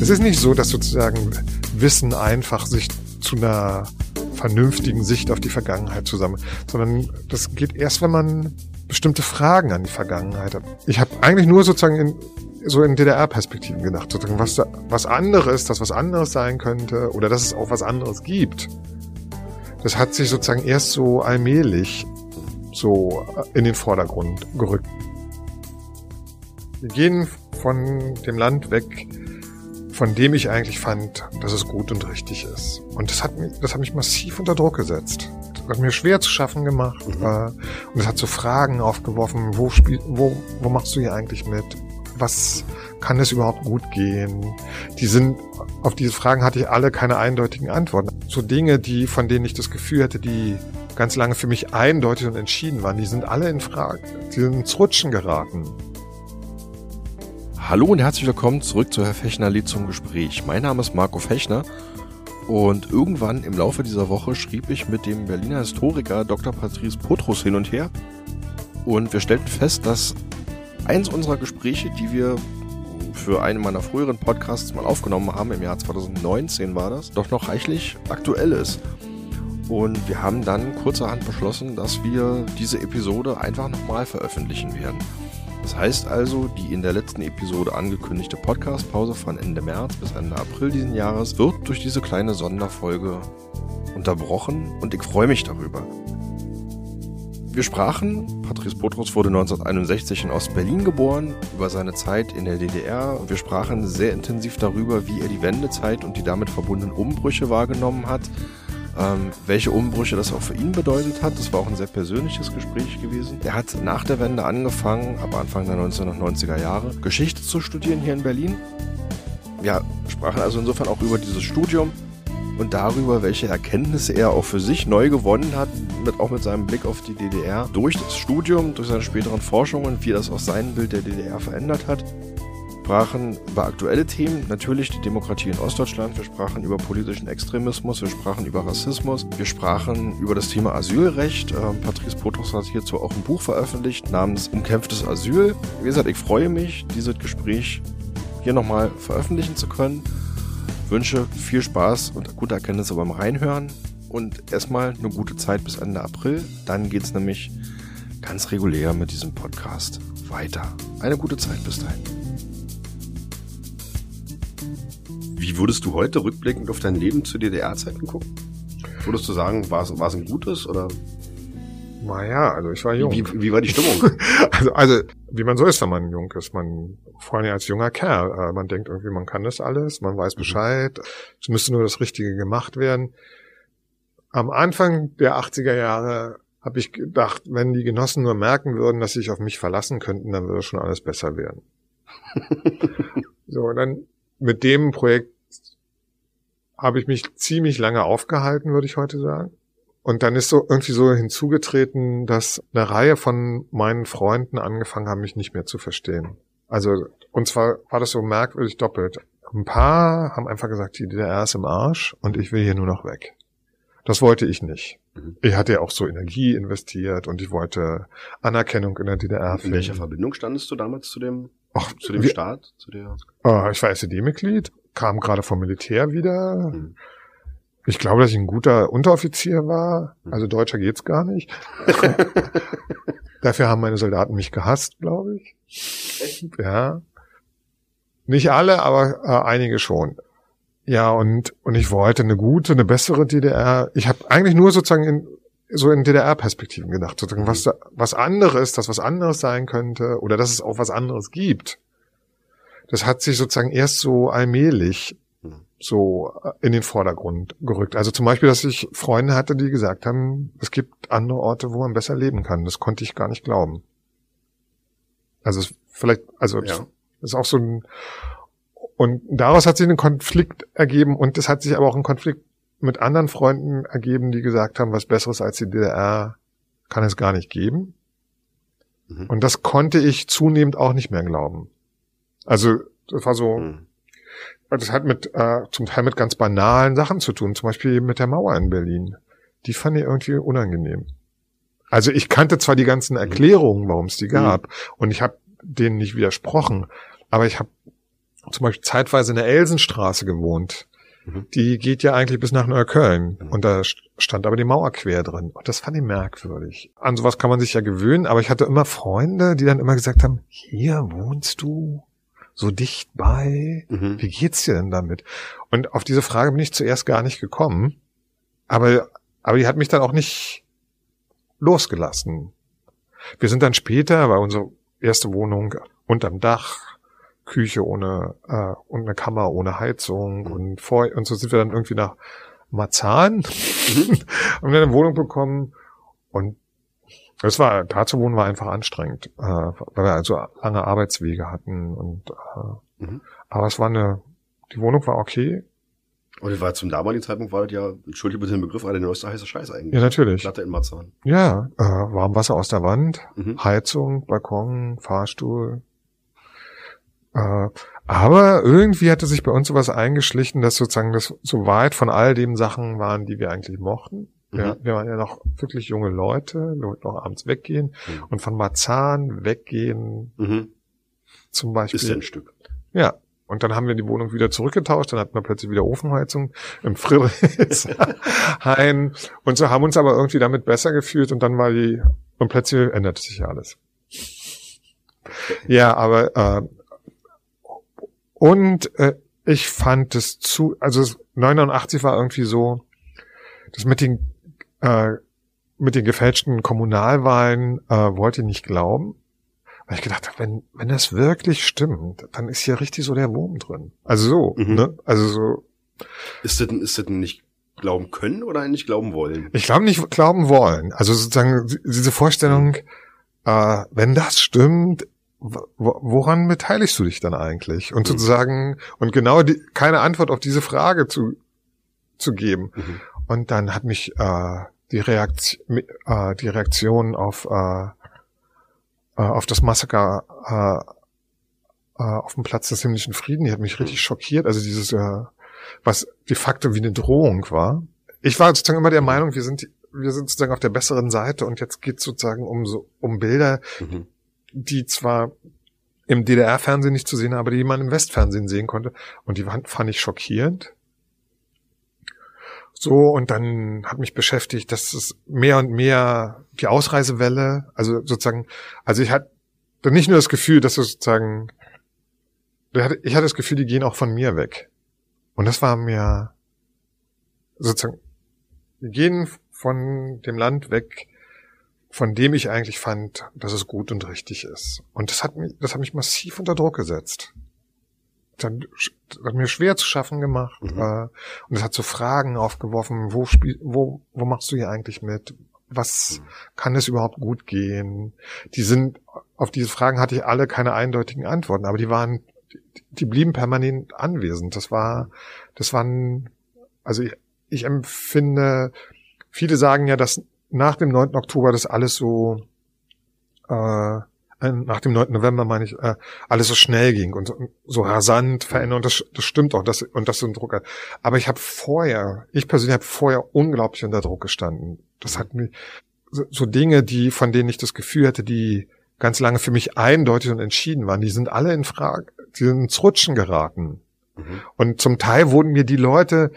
Es ist nicht so, dass sozusagen Wissen einfach sich zu einer vernünftigen Sicht auf die Vergangenheit zusammen, sondern das geht erst, wenn man bestimmte Fragen an die Vergangenheit hat. Ich habe eigentlich nur sozusagen in, so in DDR-Perspektiven gedacht, sozusagen was, was anderes, dass was anderes sein könnte oder dass es auch was anderes gibt. Das hat sich sozusagen erst so allmählich so in den Vordergrund gerückt. Wir gehen von dem Land weg, von dem ich eigentlich fand, dass es gut und richtig ist. Und das hat mich, das hat mich massiv unter Druck gesetzt. Das hat mir schwer zu schaffen gemacht. Mhm. Äh, und es hat so Fragen aufgeworfen, wo, spiel, wo, wo machst du hier eigentlich mit? Was kann es überhaupt gut gehen? Die sind, auf diese Fragen hatte ich alle keine eindeutigen Antworten. So Dinge, die, von denen ich das Gefühl hatte, die ganz lange für mich eindeutig und entschieden waren, die sind alle in Frage. Die sind ins Rutschen geraten. Hallo und herzlich willkommen zurück zu Herr Fechner zum Gespräch. Mein Name ist Marco Fechner und irgendwann im Laufe dieser Woche schrieb ich mit dem Berliner Historiker Dr. Patrice Potrus hin und her und wir stellten fest, dass eins unserer Gespräche, die wir für einen meiner früheren Podcasts mal aufgenommen haben, im Jahr 2019 war das, doch noch reichlich aktuell ist. Und wir haben dann kurzerhand beschlossen, dass wir diese Episode einfach nochmal veröffentlichen werden. Das heißt also, die in der letzten Episode angekündigte Podcast-Pause von Ende März bis Ende April diesen Jahres wird durch diese kleine Sonderfolge unterbrochen und ich freue mich darüber. Wir sprachen, Patrice Botrus wurde 1961 in Ostberlin geboren, über seine Zeit in der DDR. Wir sprachen sehr intensiv darüber, wie er die Wendezeit und die damit verbundenen Umbrüche wahrgenommen hat, ähm, welche Umbrüche das auch für ihn bedeutet hat. Das war auch ein sehr persönliches Gespräch gewesen. Er hat nach der Wende angefangen, ab Anfang der 1990er Jahre, Geschichte zu studieren hier in Berlin. Wir sprachen also insofern auch über dieses Studium und darüber, welche Erkenntnisse er auch für sich neu gewonnen hat, mit, auch mit seinem Blick auf die DDR, durch das Studium, durch seine späteren Forschungen, wie das auch sein Bild der DDR verändert hat sprachen über aktuelle Themen, natürlich die Demokratie in Ostdeutschland, wir sprachen über politischen Extremismus, wir sprachen über Rassismus, wir sprachen über das Thema Asylrecht. Ähm, Patrice Potros hat hierzu auch ein Buch veröffentlicht namens Umkämpftes Asyl. Wie gesagt, ich freue mich, dieses Gespräch hier nochmal veröffentlichen zu können. Wünsche viel Spaß und gute Erkenntnisse beim Reinhören und erstmal eine gute Zeit bis Ende April. Dann geht es nämlich ganz regulär mit diesem Podcast weiter. Eine gute Zeit bis dahin. Wie würdest du heute rückblickend auf dein Leben zu DDR-Zeiten gucken? Würdest du sagen, war es, war es ein gutes oder? Naja, also ich war jung. Wie, wie war die Stimmung? also, also, wie man so ist, wenn man jung ist. Man, vor allem als junger Kerl, äh, man denkt irgendwie, man kann das alles, man weiß mhm. Bescheid, es müsste nur das Richtige gemacht werden. Am Anfang der 80er Jahre habe ich gedacht, wenn die Genossen nur merken würden, dass sie sich auf mich verlassen könnten, dann würde schon alles besser werden. so, dann mit dem Projekt habe ich mich ziemlich lange aufgehalten, würde ich heute sagen. Und dann ist so irgendwie so hinzugetreten, dass eine Reihe von meinen Freunden angefangen haben, mich nicht mehr zu verstehen. Also, und zwar war das so merkwürdig doppelt. Ein paar haben einfach gesagt, die DDR ist im Arsch und ich will hier nur noch weg. Das wollte ich nicht. Mhm. Ich hatte ja auch so Energie investiert und ich wollte Anerkennung in der DDR. In welcher Verbindung standest du damals zu dem Ach, zu dem wie, Staat? Zu der äh, ich war SED-Mitglied, kam gerade vom Militär wieder. Hm. Ich glaube, dass ich ein guter Unteroffizier war. Hm. Also Deutscher geht's gar nicht. Dafür haben meine Soldaten mich gehasst, glaube ich. Echt? Ja. Nicht alle, aber äh, einige schon. Ja, und, und ich wollte eine gute, eine bessere DDR. Ich habe eigentlich nur sozusagen in, so in DDR-Perspektiven gedacht, sozusagen, was, was anderes, dass was anderes sein könnte oder dass es auch was anderes gibt. Das hat sich sozusagen erst so allmählich so in den Vordergrund gerückt. Also zum Beispiel, dass ich Freunde hatte, die gesagt haben, es gibt andere Orte, wo man besser leben kann. Das konnte ich gar nicht glauben. Also es vielleicht, also ja. ist auch so ein und daraus hat sich ein Konflikt ergeben und es hat sich aber auch ein Konflikt mit anderen Freunden ergeben, die gesagt haben, was Besseres als die DDR kann es gar nicht geben. Mhm. Und das konnte ich zunehmend auch nicht mehr glauben. Also das war so, mhm. das hat mit äh, zum Teil mit ganz banalen Sachen zu tun, zum Beispiel mit der Mauer in Berlin. Die fand ich irgendwie unangenehm. Also ich kannte zwar die ganzen Erklärungen, warum es die gab, mhm. und ich habe denen nicht widersprochen, aber ich habe zum Beispiel zeitweise in der Elsenstraße gewohnt. Mhm. Die geht ja eigentlich bis nach Neukölln. Mhm. Und da stand aber die Mauer quer drin. Und das fand ich merkwürdig. An sowas kann man sich ja gewöhnen, aber ich hatte immer Freunde, die dann immer gesagt haben, hier wohnst du so dicht bei. Mhm. Wie geht's dir denn damit? Und auf diese Frage bin ich zuerst gar nicht gekommen. Aber, aber die hat mich dann auch nicht losgelassen. Wir sind dann später, bei unserer erste Wohnung unterm Dach, Küche ohne äh, und eine Kammer ohne Heizung mhm. und vor und so sind wir dann irgendwie nach Marzahn mhm. haben wir eine Wohnung bekommen und es war da zu wohnen war einfach anstrengend, äh, weil wir also lange Arbeitswege hatten und äh, mhm. aber es war eine die Wohnung war okay. Und das war zum damaligen Zeitpunkt war das ja, entschuldige bitte den Begriff, aber der neueste heiße Scheiß eigentlich. Ja, natürlich. Platte in Marzahn. Ja, äh, Warmwasser aus der Wand, mhm. Heizung, Balkon, Fahrstuhl, äh, aber irgendwie hatte sich bei uns sowas eingeschlichen, dass sozusagen das so weit von all den Sachen waren, die wir eigentlich mochten. Mhm. Wir, waren ja noch wirklich junge Leute, wir wollten noch abends weggehen mhm. und von Marzahn weggehen mhm. zum Beispiel. Ist ja ein Stück. Ja. Und dann haben wir die Wohnung wieder zurückgetauscht, dann hatten wir plötzlich wieder Ofenheizung im Friedrichshain und so haben uns aber irgendwie damit besser gefühlt und dann war die, und plötzlich änderte sich alles. Ja, aber äh, und äh, ich fand es zu, also 89 war irgendwie so, das mit den äh, mit den gefälschten Kommunalwahlen äh, wollte ich nicht glauben. Weil ich gedacht habe, wenn, wenn das wirklich stimmt, dann ist hier richtig so der Wurm drin. Also so, mhm. ne? Also so. Ist das, ist das nicht glauben können oder nicht glauben wollen? Ich glaube nicht glauben wollen. Also sozusagen diese Vorstellung, mhm. äh, wenn das stimmt, woran beteiligst du dich dann eigentlich? Und mhm. sozusagen, und genau die, keine Antwort auf diese Frage zu, zu geben. Mhm. Und dann hat mich äh, die, Reaktion, äh, die Reaktion auf, äh, äh, auf das Massaker äh, äh, auf dem Platz des himmlischen Frieden, die hat mich richtig schockiert. Also dieses, äh, was de facto wie eine Drohung war. Ich war sozusagen immer der mhm. Meinung, wir sind wir sind sozusagen auf der besseren Seite und jetzt geht es sozusagen um so um Bilder, mhm die zwar im DDR-Fernsehen nicht zu sehen, aber die man im Westfernsehen sehen konnte. Und die fand ich schockierend. So, und dann hat mich beschäftigt, dass es mehr und mehr die Ausreisewelle, also sozusagen, also ich hatte nicht nur das Gefühl, dass sozusagen, ich hatte das Gefühl, die gehen auch von mir weg. Und das war mir sozusagen, die gehen von dem Land weg, von dem ich eigentlich fand, dass es gut und richtig ist. Und das hat mich, das hat mich massiv unter Druck gesetzt. Das hat, mir schwer zu schaffen gemacht. Mhm. Äh, und es hat so Fragen aufgeworfen, wo, spiel, wo, wo machst du hier eigentlich mit? Was mhm. kann es überhaupt gut gehen? Die sind, auf diese Fragen hatte ich alle keine eindeutigen Antworten, aber die waren, die blieben permanent anwesend. Das war, das waren, also ich, ich empfinde, viele sagen ja, dass nach dem 9. Oktober das alles so, äh, nach dem 9. November meine ich, äh, alles so schnell ging und so, so rasant verändert und das, das stimmt auch, das, und das so ein Druck hat. Aber ich habe vorher, ich persönlich habe vorher unglaublich unter Druck gestanden. Das hat mir so, so Dinge, die, von denen ich das Gefühl hatte, die ganz lange für mich eindeutig und entschieden waren, die sind alle in Frage, die sind ins Rutschen geraten. Mhm. Und zum Teil wurden mir die Leute,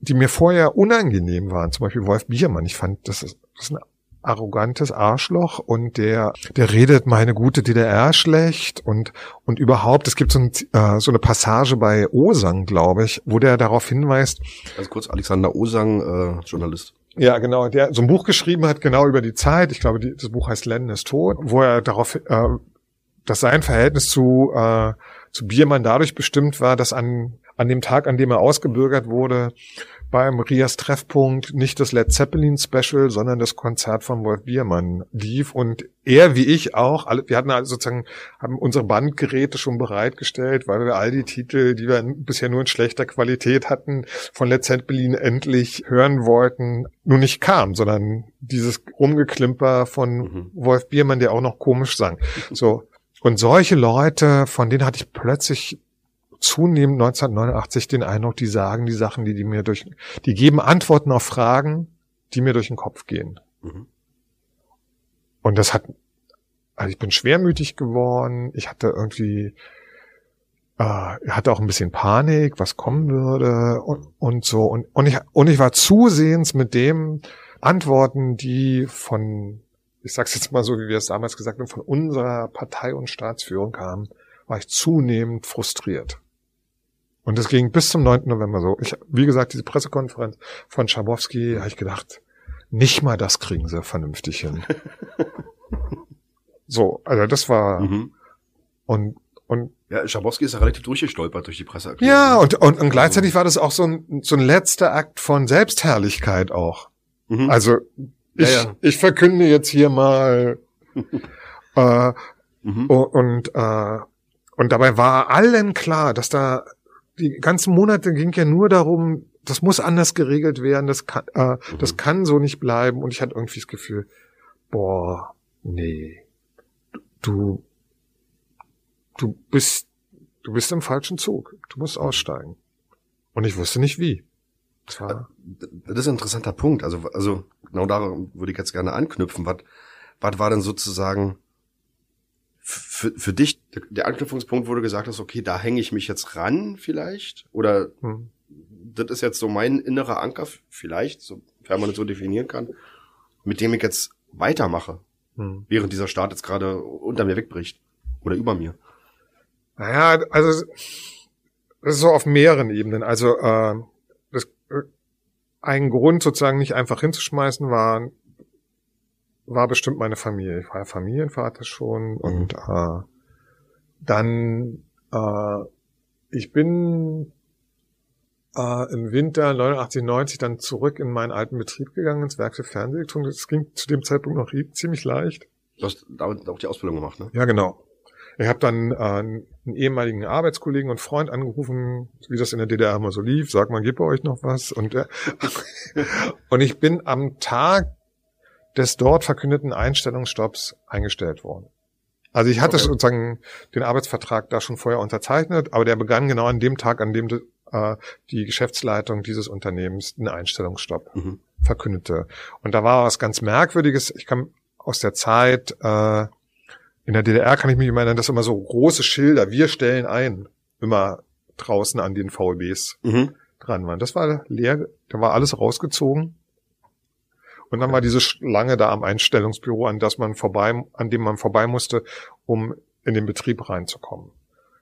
die mir vorher unangenehm waren, zum Beispiel Wolf Biermann, ich fand, das ist ist ein arrogantes Arschloch und der der redet meine gute DDR schlecht und und überhaupt es gibt so, ein, äh, so eine Passage bei Osang glaube ich wo der darauf hinweist also kurz Alexander Osang äh, Journalist. Ja genau der so ein Buch geschrieben hat genau über die Zeit. Ich glaube die, das Buch heißt Lenin ist tot wo er darauf äh, dass sein Verhältnis zu äh, zu Biermann dadurch bestimmt war dass an an dem Tag an dem er ausgebürgert wurde beim Rias Treffpunkt nicht das Led Zeppelin Special, sondern das Konzert von Wolf Biermann lief und er wie ich auch, alle, wir hatten also sozusagen, haben unsere Bandgeräte schon bereitgestellt, weil wir all die Titel, die wir bisher nur in schlechter Qualität hatten, von Led Zeppelin endlich hören wollten, nur nicht kam, sondern dieses Rumgeklimper von mhm. Wolf Biermann, der auch noch komisch sang. So. Und solche Leute, von denen hatte ich plötzlich zunehmend 1989 den Eindruck, die sagen die Sachen, die, die mir durch, die geben Antworten auf Fragen, die mir durch den Kopf gehen. Mhm. und das hat, also ich bin schwermütig geworden. Ich hatte irgendwie, äh, hatte auch ein bisschen Panik, was kommen würde und, und so. Und, und, ich, und ich war zusehends mit dem Antworten, die von, ich sag's jetzt mal so, wie wir es damals gesagt haben, von unserer Partei und Staatsführung kamen, war ich zunehmend frustriert. Und das ging bis zum 9. November so. Ich, wie gesagt, diese Pressekonferenz von Schabowski, habe ich gedacht, nicht mal das kriegen sie vernünftig hin. so, also das war mhm. und und ja, Schabowski ist ja relativ durchgestolpert durch die Presse. Ja, und, und, und gleichzeitig war das auch so ein, so ein letzter Akt von Selbstherrlichkeit auch. Mhm. Also ich, ja, ja. ich verkünde jetzt hier mal äh, mhm. und äh, und dabei war allen klar, dass da die ganzen Monate ging ja nur darum, das muss anders geregelt werden, das kann, äh, mhm. das kann so nicht bleiben. Und ich hatte irgendwie das Gefühl, boah, nee, du, du bist, du bist im falschen Zug. Du musst aussteigen. Und ich wusste nicht wie. Das, war das ist ein interessanter Punkt. Also, also genau daran würde ich jetzt gerne anknüpfen. Was, was war denn sozusagen für, für dich der Anknüpfungspunkt, wo du gesagt hast, okay, da hänge ich mich jetzt ran vielleicht? Oder hm. das ist jetzt so mein innerer Anker, vielleicht, sofern man das so definieren kann, mit dem ich jetzt weitermache, hm. während dieser Staat jetzt gerade unter mir wegbricht oder über mir? Naja, also das ist so auf mehreren Ebenen. Also äh, das, äh, ein Grund sozusagen nicht einfach hinzuschmeißen war war bestimmt meine Familie. Ich war ja Familienvater schon mhm. und äh, dann äh, ich bin äh, im Winter 89, 90 dann zurück in meinen alten Betrieb gegangen, ins Werk für Fernsehelektronik. Das ging zu dem Zeitpunkt noch ziemlich leicht. Du hast damit auch die Ausbildung gemacht, ne? Ja, genau. Ich habe dann äh, einen ehemaligen Arbeitskollegen und Freund angerufen, wie das in der DDR immer so lief. Sag mal, gibt bei euch noch was? Und, äh, und ich bin am Tag des dort verkündeten Einstellungsstopps eingestellt worden. Also ich hatte okay. sozusagen den Arbeitsvertrag da schon vorher unterzeichnet, aber der begann genau an dem Tag, an dem äh, die Geschäftsleitung dieses Unternehmens einen Einstellungsstopp mhm. verkündete. Und da war was ganz Merkwürdiges. Ich kam aus der Zeit, äh, in der DDR kann ich mich immer erinnern, dass immer so große Schilder, wir stellen ein, immer draußen an den VEBs mhm. dran waren. Das war leer, da war alles rausgezogen. Und dann war diese Schlange da am Einstellungsbüro, an das man vorbei, an dem man vorbei musste, um in den Betrieb reinzukommen.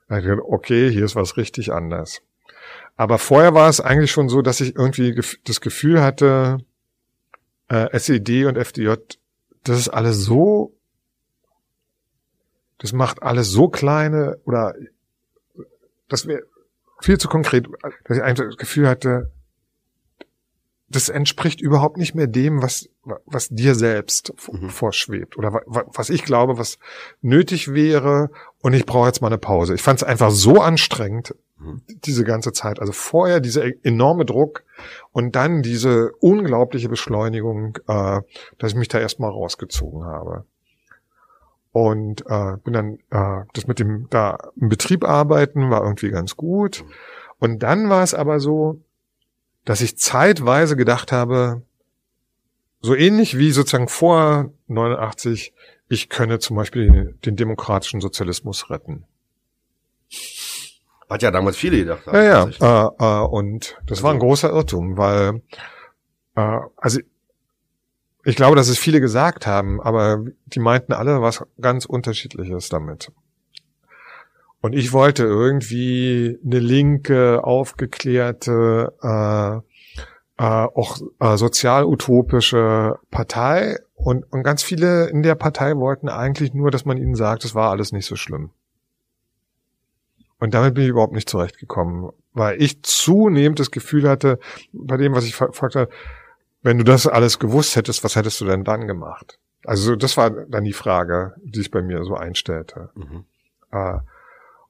Okay, hier ist was richtig anders. Aber vorher war es eigentlich schon so, dass ich irgendwie das Gefühl hatte, äh, SED und FDJ, das ist alles so, das macht alles so kleine oder das wäre viel zu konkret, dass ich einfach das Gefühl hatte, das entspricht überhaupt nicht mehr dem, was, was dir selbst mhm. vorschwebt oder was ich glaube, was nötig wäre und ich brauche jetzt mal eine Pause. Ich fand es einfach so anstrengend, mhm. diese ganze Zeit. Also vorher dieser enorme Druck und dann diese unglaubliche Beschleunigung, äh, dass ich mich da erstmal rausgezogen habe. Und äh, bin dann, äh, das mit dem da im Betrieb arbeiten war irgendwie ganz gut. Mhm. Und dann war es aber so, dass ich zeitweise gedacht habe, so ähnlich wie sozusagen vor 89, ich könne zum Beispiel den, demokratischen Sozialismus retten. Hat ja damals viele gedacht. Ja, ja. Äh, äh, und das also. war ein also großer Irrtum, weil äh, also ich glaube, dass es viele gesagt haben, aber die meinten alle was ganz Unterschiedliches damit. Und ich wollte irgendwie eine linke, aufgeklärte, äh, äh, auch äh, sozial-utopische Partei. Und, und ganz viele in der Partei wollten eigentlich nur, dass man ihnen sagt, es war alles nicht so schlimm. Und damit bin ich überhaupt nicht zurechtgekommen, weil ich zunehmend das Gefühl hatte, bei dem, was ich fragte, wenn du das alles gewusst hättest, was hättest du denn dann gemacht? Also das war dann die Frage, die sich bei mir so einstellte. Mhm. Äh,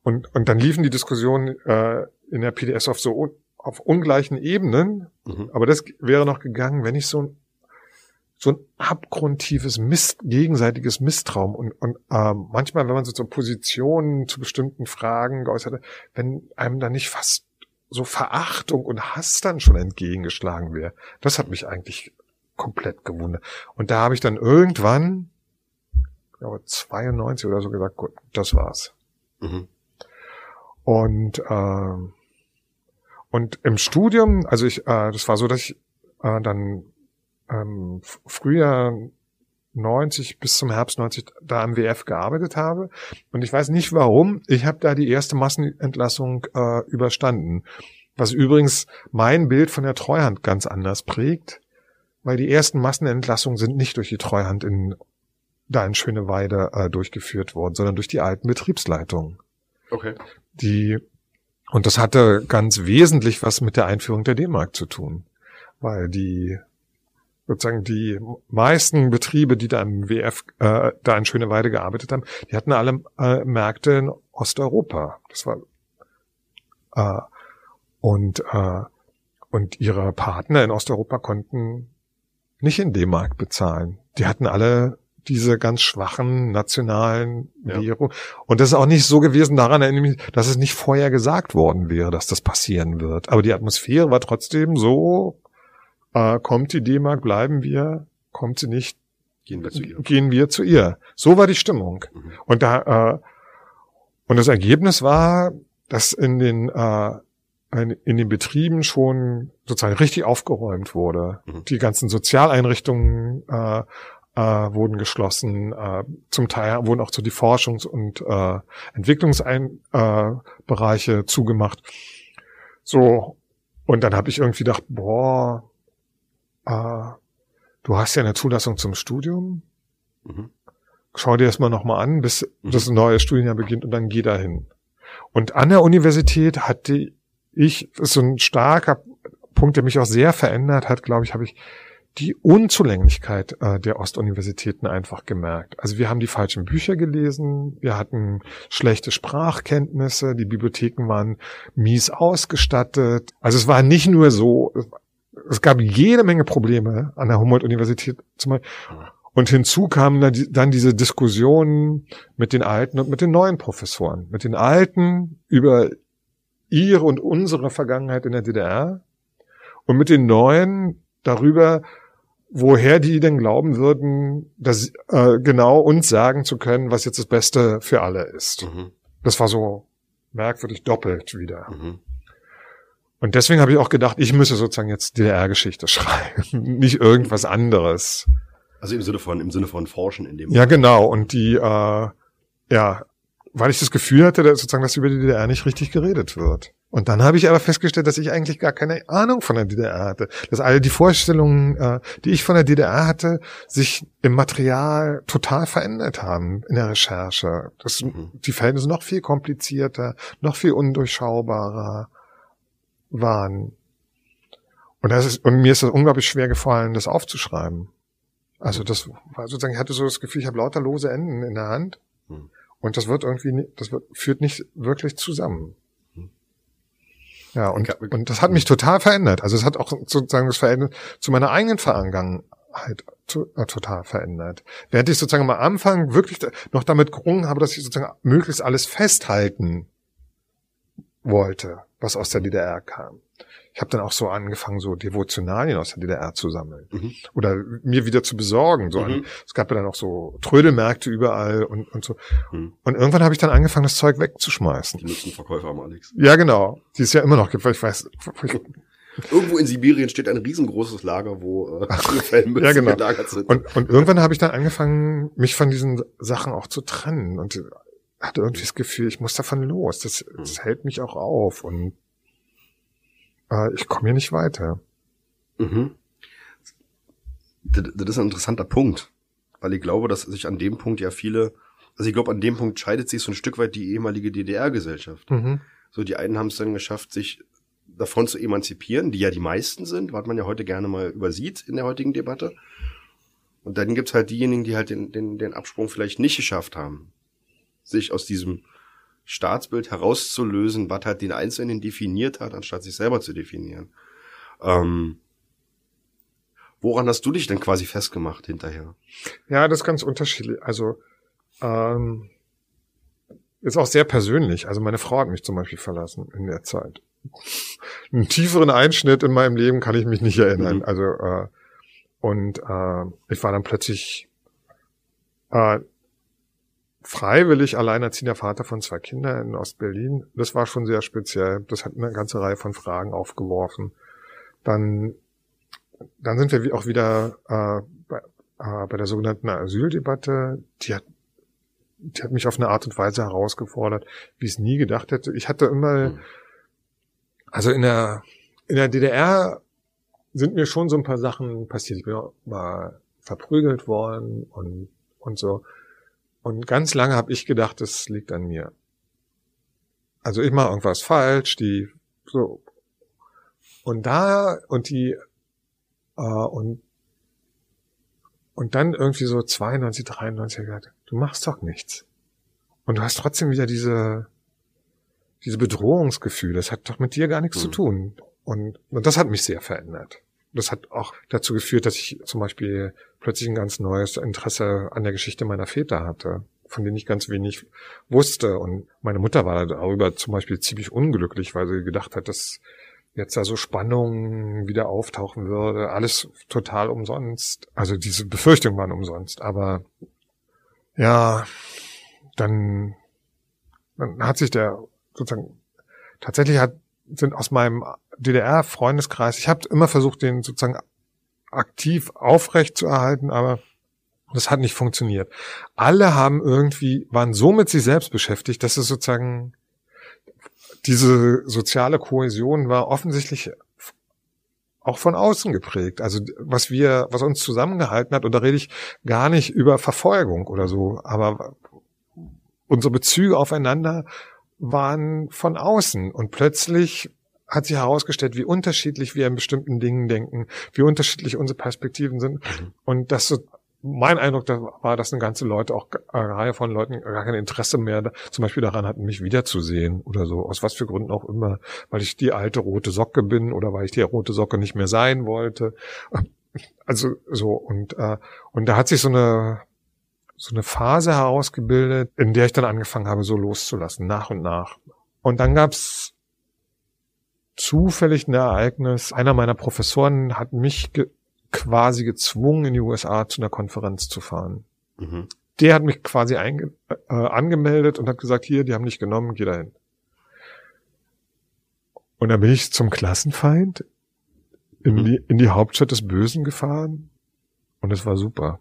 und, und dann liefen die Diskussionen äh, in der PDS auf so auf ungleichen Ebenen. Mhm. Aber das wäre noch gegangen, wenn ich so ein so ein abgrundtiefes Mist, gegenseitiges Misstrauen und, und äh, manchmal, wenn man so zu Positionen zu bestimmten Fragen geäußert hat, wenn einem da nicht fast so Verachtung und Hass dann schon entgegengeschlagen wäre. Das hat mich eigentlich komplett gewundert. Und da habe ich dann irgendwann glaube 92 oder so gesagt, gut, das war's. Mhm. Und äh, und im Studium, also ich, äh, das war so, dass ich äh, dann ähm, Frühjahr 90 bis zum Herbst 90 da am WF gearbeitet habe. Und ich weiß nicht warum, ich habe da die erste Massenentlassung äh, überstanden. Was übrigens mein Bild von der Treuhand ganz anders prägt, weil die ersten Massenentlassungen sind nicht durch die Treuhand in da in Schöneweide äh, durchgeführt worden, sondern durch die alten Betriebsleitungen. Okay. Die und das hatte ganz wesentlich was mit der Einführung der D-Mark zu tun, weil die sozusagen die meisten Betriebe, die da im WF, äh, da in Schöneweide gearbeitet haben, die hatten alle äh, Märkte in Osteuropa. Das war äh, und äh, und ihre Partner in Osteuropa konnten nicht in D-Mark bezahlen. Die hatten alle diese ganz schwachen nationalen Ja. Währung. Und das ist auch nicht so gewesen, daran erinnere ich mich, dass es nicht vorher gesagt worden wäre, dass das passieren wird. Aber die Atmosphäre war trotzdem so, äh, kommt die D-Mark, bleiben wir, kommt sie nicht, Gehen wir zu ihr. gehen wir zu ihr. So war die Stimmung. Mhm. Und da äh, und das Ergebnis war, dass in den äh, in, in den Betrieben schon sozusagen richtig aufgeräumt wurde. Mhm. Die ganzen Sozialeinrichtungen äh, äh, wurden geschlossen. Äh, zum Teil wurden auch so die Forschungs- und äh, Entwicklungsbereiche äh, zugemacht. So und dann habe ich irgendwie gedacht, boah, äh, du hast ja eine Zulassung zum Studium Mhm. schau dir das mal nochmal an, bis Mhm. das neue Studienjahr beginnt und dann geh dahin. Und an der Universität hatte ich, das ist so ein starker Punkt, der mich auch sehr verändert hat, glaube ich, habe ich die Unzulänglichkeit äh, der Ostuniversitäten einfach gemerkt. Also wir haben die falschen Bücher gelesen, wir hatten schlechte Sprachkenntnisse, die Bibliotheken waren mies ausgestattet. Also es war nicht nur so, es gab jede Menge Probleme an der Humboldt-Universität. Zum Beispiel. Und hinzu kamen dann, die, dann diese Diskussionen mit den alten und mit den neuen Professoren. Mit den alten über ihre und unsere Vergangenheit in der DDR und mit den neuen darüber, woher die denn glauben würden, dass äh, genau uns sagen zu können, was jetzt das Beste für alle ist. Mhm. Das war so merkwürdig doppelt wieder. Mhm. Und deswegen habe ich auch gedacht, ich müsse sozusagen jetzt DDR-Geschichte schreiben, nicht irgendwas anderes. Also im Sinne von, im Sinne von Forschen in dem. Ja, genau. Und die, äh, ja, weil ich das Gefühl hatte, dass sozusagen, dass über die DDR nicht richtig geredet wird. Und dann habe ich aber festgestellt, dass ich eigentlich gar keine Ahnung von der DDR hatte. Dass alle die Vorstellungen, äh, die ich von der DDR hatte, sich im Material total verändert haben in der Recherche. Das, Mhm. Die Verhältnisse noch viel komplizierter, noch viel undurchschaubarer waren. Und, das ist, und mir ist es unglaublich schwer gefallen, das aufzuschreiben. Also das war sozusagen, ich hatte so das Gefühl, ich habe lauter lose Enden in der Hand. Hm. Und das wird irgendwie, das wird, führt nicht wirklich zusammen. Ja, und, und das hat mich total verändert. Also es hat auch sozusagen das Verhältnis zu meiner eigenen Vergangenheit to, äh, total verändert. Während ich sozusagen am Anfang wirklich noch damit gerungen habe, dass ich sozusagen möglichst alles festhalten wollte, was aus der DDR kam. Ich habe dann auch so angefangen, so Devotionalien aus der DDR zu sammeln Mhm. oder mir wieder zu besorgen. So Mhm. an, es gab ja dann auch so Trödelmärkte überall und, und so. Mhm. Und irgendwann habe ich dann angefangen, das Zeug wegzuschmeißen. Die Nutzenverkäufer am Alex. Ja, genau. Die es ja immer noch gibt, weil ich weiß. Irgendwo in Sibirien steht ein riesengroßes Lager, wo äh, Fellmützen Ja, genau. gelagert sind. Und, und irgendwann habe ich dann angefangen, mich von diesen Sachen auch zu trennen und hatte irgendwie das Gefühl, ich muss davon los. Das, das hält mich auch auf und äh, ich komme hier nicht weiter. Mhm. Das, das ist ein interessanter Punkt, weil ich glaube, dass sich an dem Punkt ja viele, also ich glaube, an dem Punkt scheidet sich so ein Stück weit die ehemalige DDR-Gesellschaft. Mhm. So, die einen haben es dann geschafft, sich davon zu emanzipieren, die ja die meisten sind, was man ja heute gerne mal übersieht in der heutigen Debatte. Und dann gibt's halt diejenigen, die halt den, den, den Absprung vielleicht nicht geschafft haben, sich aus diesem Staatsbild herauszulösen, was halt den Einzelnen definiert hat, anstatt sich selber zu definieren. Ähm, woran hast du dich denn quasi festgemacht hinterher? Ja, das ist ganz unterschiedlich. Also ähm, ist auch sehr persönlich. Also meine Frau hat mich zum Beispiel verlassen in der Zeit. Einen tieferen Einschnitt in meinem Leben kann ich mich nicht erinnern. Mhm. Also äh, und äh, ich war dann plötzlich äh, freiwillig alleinerziehender Vater von zwei Kindern in Ostberlin. Das war schon sehr speziell. Das hat eine ganze Reihe von Fragen aufgeworfen. Dann, dann sind wir auch wieder äh, bei, äh, bei der sogenannten Asyldebatte. Die hat, die hat mich auf eine Art und Weise herausgefordert, wie ich es nie gedacht hätte. Ich hatte immer, mhm. also in der in der DDR sind mir schon so ein paar Sachen passiert. Ich bin auch mal verprügelt worden und und so. Und ganz lange habe ich gedacht, das liegt an mir. Also ich mache irgendwas falsch, die so. Und da und die äh, und und dann irgendwie so 92, 93 gesagt, du machst doch nichts. Und du hast trotzdem wieder diese diese Bedrohungsgefühl. Das hat doch mit dir gar nichts mhm. zu tun. Und, und das hat mich sehr verändert. Das hat auch dazu geführt, dass ich zum Beispiel plötzlich ein ganz neues Interesse an der Geschichte meiner Väter hatte, von denen ich ganz wenig wusste. Und meine Mutter war darüber zum Beispiel ziemlich unglücklich, weil sie gedacht hat, dass jetzt da so Spannung wieder auftauchen würde. Alles total umsonst. Also diese Befürchtungen waren umsonst. Aber ja, dann, dann hat sich der sozusagen tatsächlich hat sind aus meinem DDR-Freundeskreis. Ich habe immer versucht, den sozusagen aktiv aufrecht zu erhalten, aber das hat nicht funktioniert. Alle haben irgendwie, waren so mit sich selbst beschäftigt, dass es sozusagen diese soziale Kohäsion war offensichtlich auch von außen geprägt. Also was wir, was uns zusammengehalten hat, und da rede ich gar nicht über Verfolgung oder so, aber unsere Bezüge aufeinander waren von außen und plötzlich hat sich herausgestellt, wie unterschiedlich wir in bestimmten Dingen denken, wie unterschiedlich unsere Perspektiven sind. Mhm. Und das so, mein Eindruck war, dass eine ganze Leute, auch eine Reihe von Leuten gar kein Interesse mehr zum Beispiel daran hatten, mich wiederzusehen oder so, aus was für Gründen auch immer, weil ich die alte rote Socke bin oder weil ich die rote Socke nicht mehr sein wollte. Also so und äh, und da hat sich so eine so eine Phase herausgebildet, in der ich dann angefangen habe, so loszulassen, nach und nach. Und dann gab's zufällig ein Ereignis. Einer meiner Professoren hat mich ge quasi gezwungen, in die USA zu einer Konferenz zu fahren. Mhm. Der hat mich quasi äh, angemeldet und hat gesagt, hier, die haben dich genommen, geh dahin. Und dann bin ich zum Klassenfeind in, mhm. die, in die Hauptstadt des Bösen gefahren und es war super.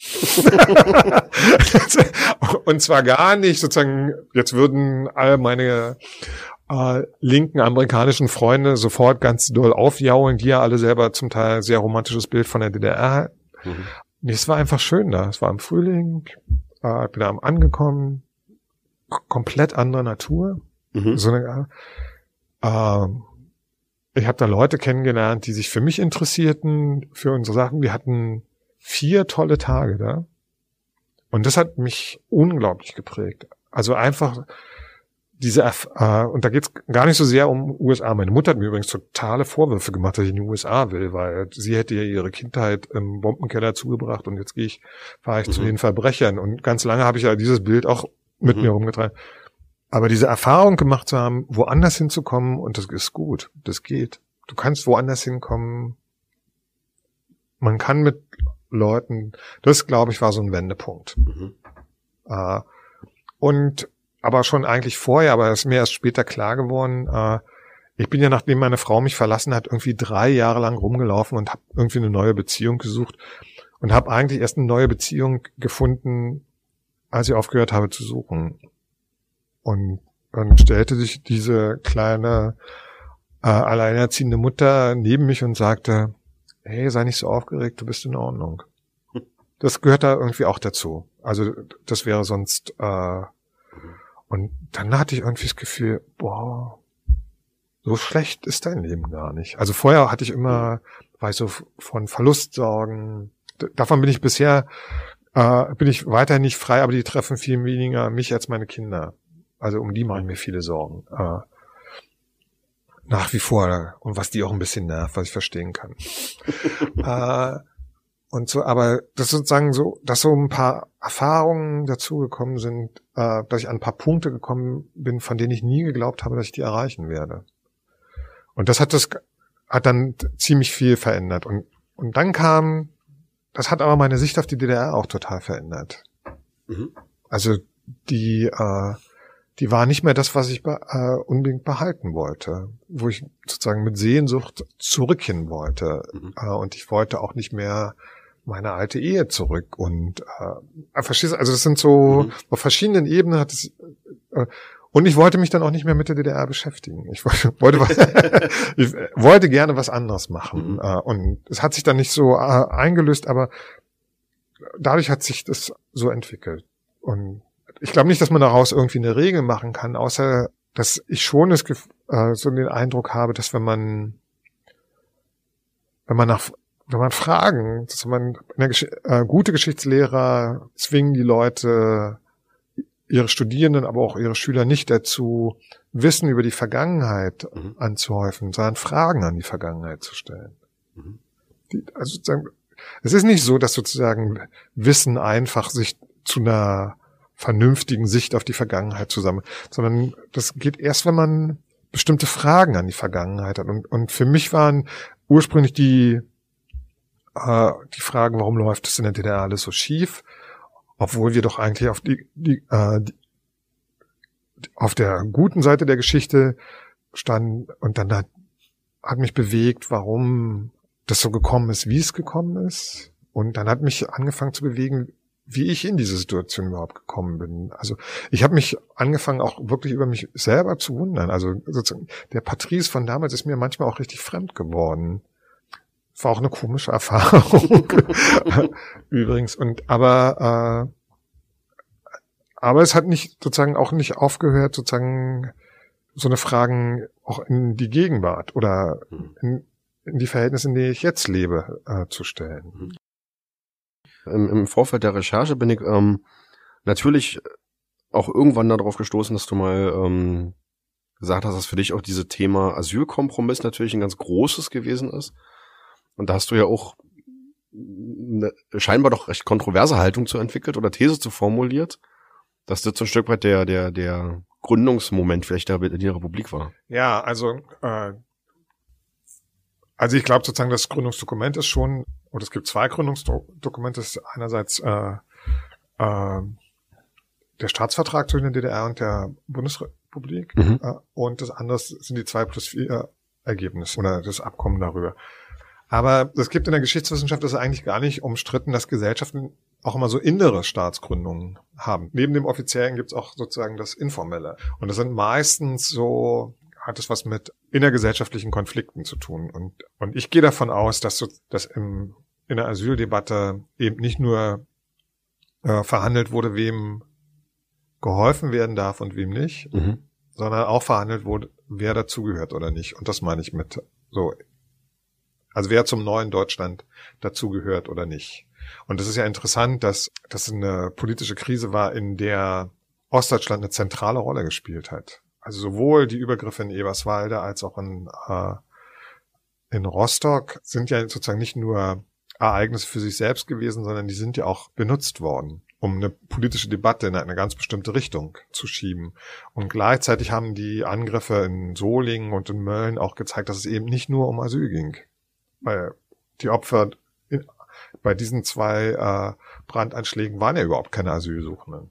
und zwar gar nicht sozusagen, jetzt würden all meine äh, linken amerikanischen Freunde sofort ganz doll aufjaulen, die ja alle selber zum Teil sehr romantisches Bild von der DDR. Mhm. Nee, es war einfach schön da. Es war im Frühling, äh, bin da angekommen, komplett andere Natur. Mhm. So eine, äh, ich habe da Leute kennengelernt, die sich für mich interessierten, für unsere Sachen. Wir hatten vier tolle Tage da. Und das hat mich unglaublich geprägt. Also einfach diese, äh, und da geht's gar nicht so sehr um USA. Meine Mutter hat mir übrigens totale Vorwürfe gemacht, dass ich in die USA will, weil sie hätte ja ihre Kindheit im Bombenkeller zugebracht und jetzt gehe ich, fahre ich mhm. zu den Verbrechern. Und ganz lange habe ich ja dieses Bild auch mit mhm. mir rumgetragen. Aber diese Erfahrung gemacht zu haben, woanders hinzukommen, und das ist gut, das geht. Du kannst woanders hinkommen. Man kann mit Leuten, das glaube ich war so ein Wendepunkt. Mhm. Äh, und aber schon eigentlich vorher, aber das ist mir erst später klar geworden. Äh, ich bin ja, nachdem meine Frau mich verlassen hat, irgendwie drei Jahre lang rumgelaufen und habe irgendwie eine neue Beziehung gesucht und habe eigentlich erst eine neue Beziehung gefunden, als ich aufgehört habe zu suchen. Und dann stellte sich diese kleine äh, alleinerziehende Mutter neben mich und sagte, hey, sei nicht so aufgeregt, du bist in Ordnung. Das gehört da irgendwie auch dazu. Also das wäre sonst äh, und dann hatte ich irgendwie das Gefühl, boah, so schlecht ist dein Leben gar nicht. Also vorher hatte ich immer, war ich so von Verlustsorgen. Davon bin ich bisher, äh, bin ich weiter nicht frei, aber die treffen viel weniger mich als meine Kinder. Also um die mache ich mir viele Sorgen. Äh, nach wie vor. Und was die auch ein bisschen nervt, was ich verstehen kann. äh, und so, aber das sozusagen so, dass so ein paar Erfahrungen dazugekommen sind, äh, dass ich an ein paar Punkte gekommen bin, von denen ich nie geglaubt habe, dass ich die erreichen werde. Und das hat das, hat dann ziemlich viel verändert. Und, und dann kam, das hat aber meine Sicht auf die DDR auch total verändert. Mhm. Also die, äh, die war nicht mehr das, was ich be äh, unbedingt behalten wollte, wo ich sozusagen mit Sehnsucht zurückhin wollte. Mhm. Äh, und ich wollte auch nicht mehr meine alte Ehe zurück. Und äh, verstehst also das sind so mhm. auf verschiedenen Ebenen hat es äh, und ich wollte mich dann auch nicht mehr mit der DDR beschäftigen. Ich wollte, wollte, ich wollte gerne was anderes machen. Mhm. Äh, und es hat sich dann nicht so äh, eingelöst, aber dadurch hat sich das so entwickelt. Und ich glaube nicht, dass man daraus irgendwie eine Regel machen kann, außer dass ich schon das, äh, so den Eindruck habe, dass wenn man, wenn man nach, wenn man Fragen, dass man eine, äh, gute Geschichtslehrer zwingen die Leute, ihre Studierenden, aber auch ihre Schüler nicht dazu, Wissen über die Vergangenheit mhm. anzuhäufen, sondern Fragen an die Vergangenheit zu stellen. Mhm. Die, also sozusagen, es ist nicht so, dass sozusagen Wissen einfach sich zu einer vernünftigen Sicht auf die Vergangenheit zusammen, sondern das geht erst, wenn man bestimmte Fragen an die Vergangenheit hat. Und, und für mich waren ursprünglich die, äh, die Fragen, warum läuft es in der DDR alles so schief, obwohl wir doch eigentlich auf die, die, äh, die auf der guten Seite der Geschichte standen und dann hat, hat mich bewegt, warum das so gekommen ist, wie es gekommen ist. Und dann hat mich angefangen zu bewegen, wie ich in diese Situation überhaupt gekommen bin. Also ich habe mich angefangen auch wirklich über mich selber zu wundern. Also sozusagen der Patrice von damals ist mir manchmal auch richtig fremd geworden. War auch eine komische Erfahrung übrigens. Und aber äh, aber es hat nicht sozusagen auch nicht aufgehört, sozusagen so eine Fragen auch in die Gegenwart oder hm. in, in die Verhältnisse, in denen ich jetzt lebe, äh, zu stellen. Hm. Im, Im Vorfeld der Recherche bin ich ähm, natürlich auch irgendwann darauf gestoßen, dass du mal ähm, gesagt hast, dass für dich auch dieses Thema Asylkompromiss natürlich ein ganz großes gewesen ist. Und da hast du ja auch eine scheinbar doch recht kontroverse Haltung zu entwickelt oder These zu formuliert, dass das so ein Stück weit der, der, der Gründungsmoment vielleicht der, der Republik war. Ja, also äh, also ich glaube sozusagen, das Gründungsdokument ist schon, oder es gibt zwei Gründungsdokumente, das ist einerseits äh, äh, der Staatsvertrag zwischen der DDR und der Bundesrepublik mhm. äh, und das andere sind die zwei plus vier Ergebnisse oder das Abkommen darüber. Aber es gibt in der Geschichtswissenschaft ist eigentlich gar nicht umstritten, dass Gesellschaften auch immer so innere Staatsgründungen haben. Neben dem offiziellen gibt es auch sozusagen das informelle. Und das sind meistens so hat es was mit innergesellschaftlichen Konflikten zu tun. Und, und ich gehe davon aus, dass, so, dass im, in der Asyldebatte eben nicht nur äh, verhandelt wurde, wem geholfen werden darf und wem nicht, mhm. sondern auch verhandelt wurde, wer dazugehört oder nicht. Und das meine ich mit so, also wer zum neuen Deutschland dazugehört oder nicht. Und es ist ja interessant, dass das eine politische Krise war, in der Ostdeutschland eine zentrale Rolle gespielt hat. Also sowohl die Übergriffe in Eberswalde als auch in, äh, in Rostock sind ja sozusagen nicht nur Ereignisse für sich selbst gewesen, sondern die sind ja auch benutzt worden, um eine politische Debatte in eine ganz bestimmte Richtung zu schieben. Und gleichzeitig haben die Angriffe in Solingen und in Mölln auch gezeigt, dass es eben nicht nur um Asyl ging. Weil die Opfer in, bei diesen zwei äh, Brandanschlägen waren ja überhaupt keine Asylsuchenden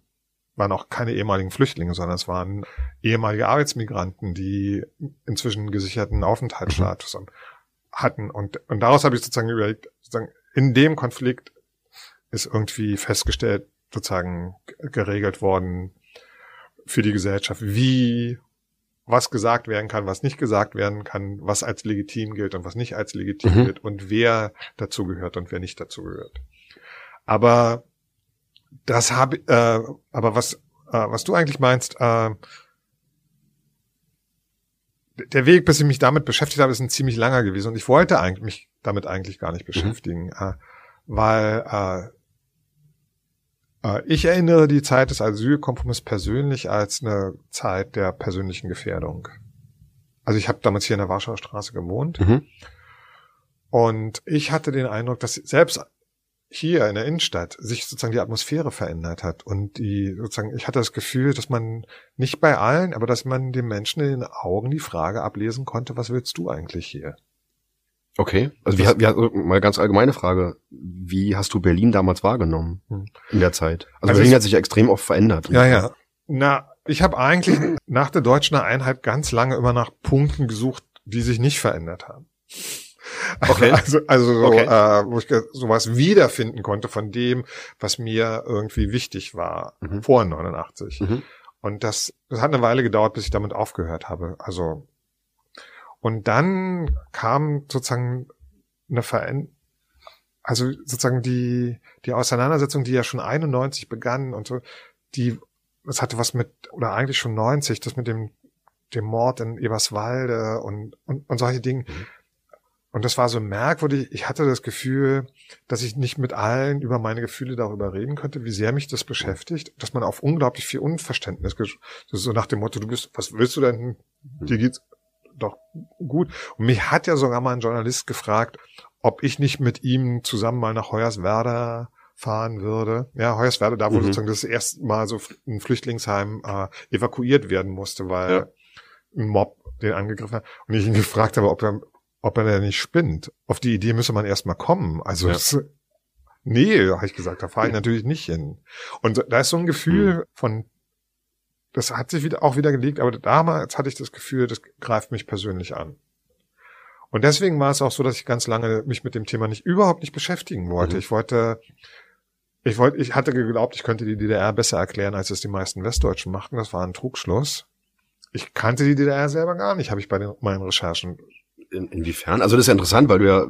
waren auch keine ehemaligen Flüchtlinge, sondern es waren ehemalige Arbeitsmigranten, die inzwischen gesicherten Aufenthaltsstatus mhm. hatten. Und, und daraus habe ich sozusagen überlegt, sozusagen in dem Konflikt ist irgendwie festgestellt, sozusagen geregelt worden für die Gesellschaft, wie was gesagt werden kann, was nicht gesagt werden kann, was als legitim gilt und was nicht als legitim mhm. gilt und wer dazugehört und wer nicht dazugehört. Aber das habe, äh, aber was, äh, was du eigentlich meinst, äh, der Weg, bis ich mich damit beschäftigt habe, ist ein ziemlich langer gewesen und ich wollte eigentlich mich damit eigentlich gar nicht mhm. beschäftigen, mhm. äh, weil äh, ich erinnere die Zeit des Asylkompromisses persönlich als eine Zeit der persönlichen Gefährdung. Also ich habe damals hier in der Warschauer Straße gewohnt mhm. und ich hatte den Eindruck, dass selbst hier in der Innenstadt sich sozusagen die Atmosphäre verändert hat und die sozusagen, ich hatte das Gefühl, dass man nicht bei allen, aber dass man den Menschen in den Augen die Frage ablesen konnte, was willst du eigentlich hier? Okay, also wie, wie, also mal ganz allgemeine Frage. Wie hast du Berlin damals wahrgenommen hm. in der Zeit? Also, also Berlin hat sich ja extrem oft verändert. Ja, ja. Na, ich habe eigentlich nach der deutschen Einheit ganz lange immer nach Punkten gesucht, die sich nicht verändert haben. Okay. Also, also so, okay. äh, wo ich sowas wiederfinden konnte von dem, was mir irgendwie wichtig war mhm. vor 89. Mhm. Und das, das hat eine Weile gedauert, bis ich damit aufgehört habe. Also und dann kam sozusagen eine Veränderung, also sozusagen die die Auseinandersetzung, die ja schon 91 begann und so, die das hatte was mit oder eigentlich schon 90, das mit dem dem Mord in Eberswalde und und, und solche Dinge. Mhm und das war so merkwürdig. Ich hatte das Gefühl, dass ich nicht mit allen über meine Gefühle darüber reden könnte, wie sehr mich das beschäftigt, dass man auf unglaublich viel Unverständnis, so nach dem Motto, du bist, was willst du denn? Dir geht's doch gut. Und mich hat ja sogar mal ein Journalist gefragt, ob ich nicht mit ihm zusammen mal nach Hoyerswerda fahren würde. Ja, Hoyerswerda, da wo mhm. sozusagen das erste Mal so ein Flüchtlingsheim äh, evakuiert werden musste, weil ja. ein Mob den angegriffen hat. Und ich ihn gefragt habe, ob er ob er da nicht spinnt. Auf die Idee müsse man erstmal kommen. Also ja. das, nee, habe ich gesagt, da fahre ich natürlich nicht hin. Und da ist so ein Gefühl mhm. von, das hat sich wieder auch wieder gelegt, aber damals hatte ich das Gefühl, das greift mich persönlich an. Und deswegen war es auch so, dass ich ganz lange mich mit dem Thema nicht überhaupt nicht beschäftigen wollte. Mhm. Ich wollte, ich wollte, ich hatte geglaubt, ich könnte die DDR besser erklären, als es die meisten Westdeutschen machten. Das war ein Trugschluss. Ich kannte die DDR selber gar nicht, habe ich bei den, meinen Recherchen in, inwiefern? Also das ist ja interessant, weil du ja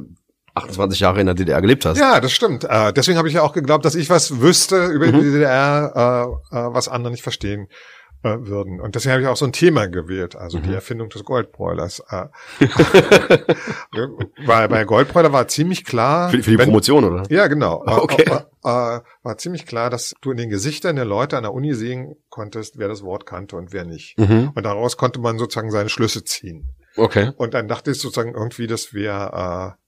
28 Jahre in der DDR gelebt hast. Ja, das stimmt. Äh, deswegen habe ich ja auch geglaubt, dass ich was wüsste über mhm. die DDR, äh, äh, was andere nicht verstehen äh, würden. Und deswegen habe ich auch so ein Thema gewählt, also mhm. die Erfindung des Goldbräulers. Äh, weil bei Goldbräuler war ziemlich klar. Für, für die wenn, Promotion, oder? Ja, genau. Okay. Äh, war ziemlich klar, dass du in den Gesichtern der Leute an der Uni sehen konntest, wer das Wort kannte und wer nicht. Mhm. Und daraus konnte man sozusagen seine Schlüsse ziehen. Okay. Und dann dachte ich sozusagen irgendwie, dass wir, äh,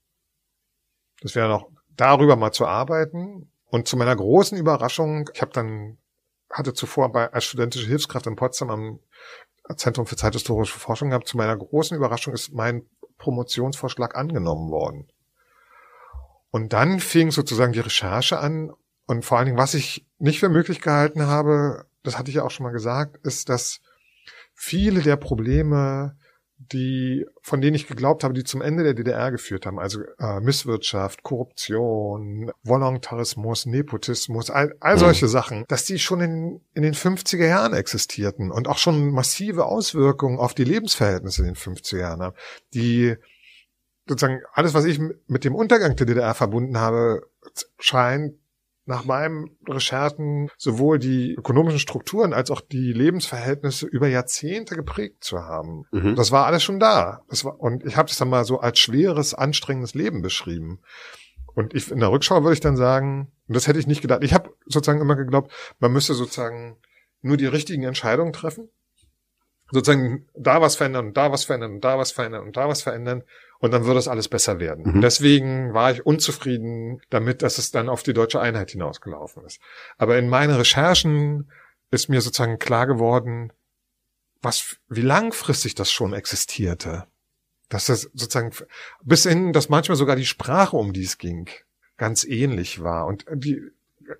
das wäre noch darüber mal zu arbeiten. Und zu meiner großen Überraschung, ich habe dann hatte zuvor bei als studentische Hilfskraft in Potsdam am Zentrum für zeithistorische Forschung gehabt. Zu meiner großen Überraschung ist mein Promotionsvorschlag angenommen worden. Und dann fing sozusagen die Recherche an. Und vor allen Dingen, was ich nicht für möglich gehalten habe, das hatte ich ja auch schon mal gesagt, ist, dass viele der Probleme, die, von denen ich geglaubt habe, die zum Ende der DDR geführt haben, also äh, Misswirtschaft, Korruption, Volontarismus, Nepotismus, all, all mhm. solche Sachen, dass die schon in, in den 50er Jahren existierten und auch schon massive Auswirkungen auf die Lebensverhältnisse in den 50er Jahren haben, die sozusagen alles, was ich mit dem Untergang der DDR verbunden habe, scheint nach meinen Recherchen sowohl die ökonomischen Strukturen als auch die Lebensverhältnisse über Jahrzehnte geprägt zu haben. Mhm. Das war alles schon da. Das war, und ich habe es dann mal so als schweres, anstrengendes Leben beschrieben. Und ich, in der Rückschau würde ich dann sagen, und das hätte ich nicht gedacht, ich habe sozusagen immer geglaubt, man müsste sozusagen nur die richtigen Entscheidungen treffen. Sozusagen da was verändern und da was verändern und da was verändern und da was verändern und dann würde es alles besser werden. Mhm. Deswegen war ich unzufrieden damit, dass es dann auf die deutsche Einheit hinausgelaufen ist. Aber in meinen Recherchen ist mir sozusagen klar geworden, was, wie langfristig das schon existierte. Dass das sozusagen bis hin, dass manchmal sogar die Sprache, um die es ging, ganz ähnlich war. Und die,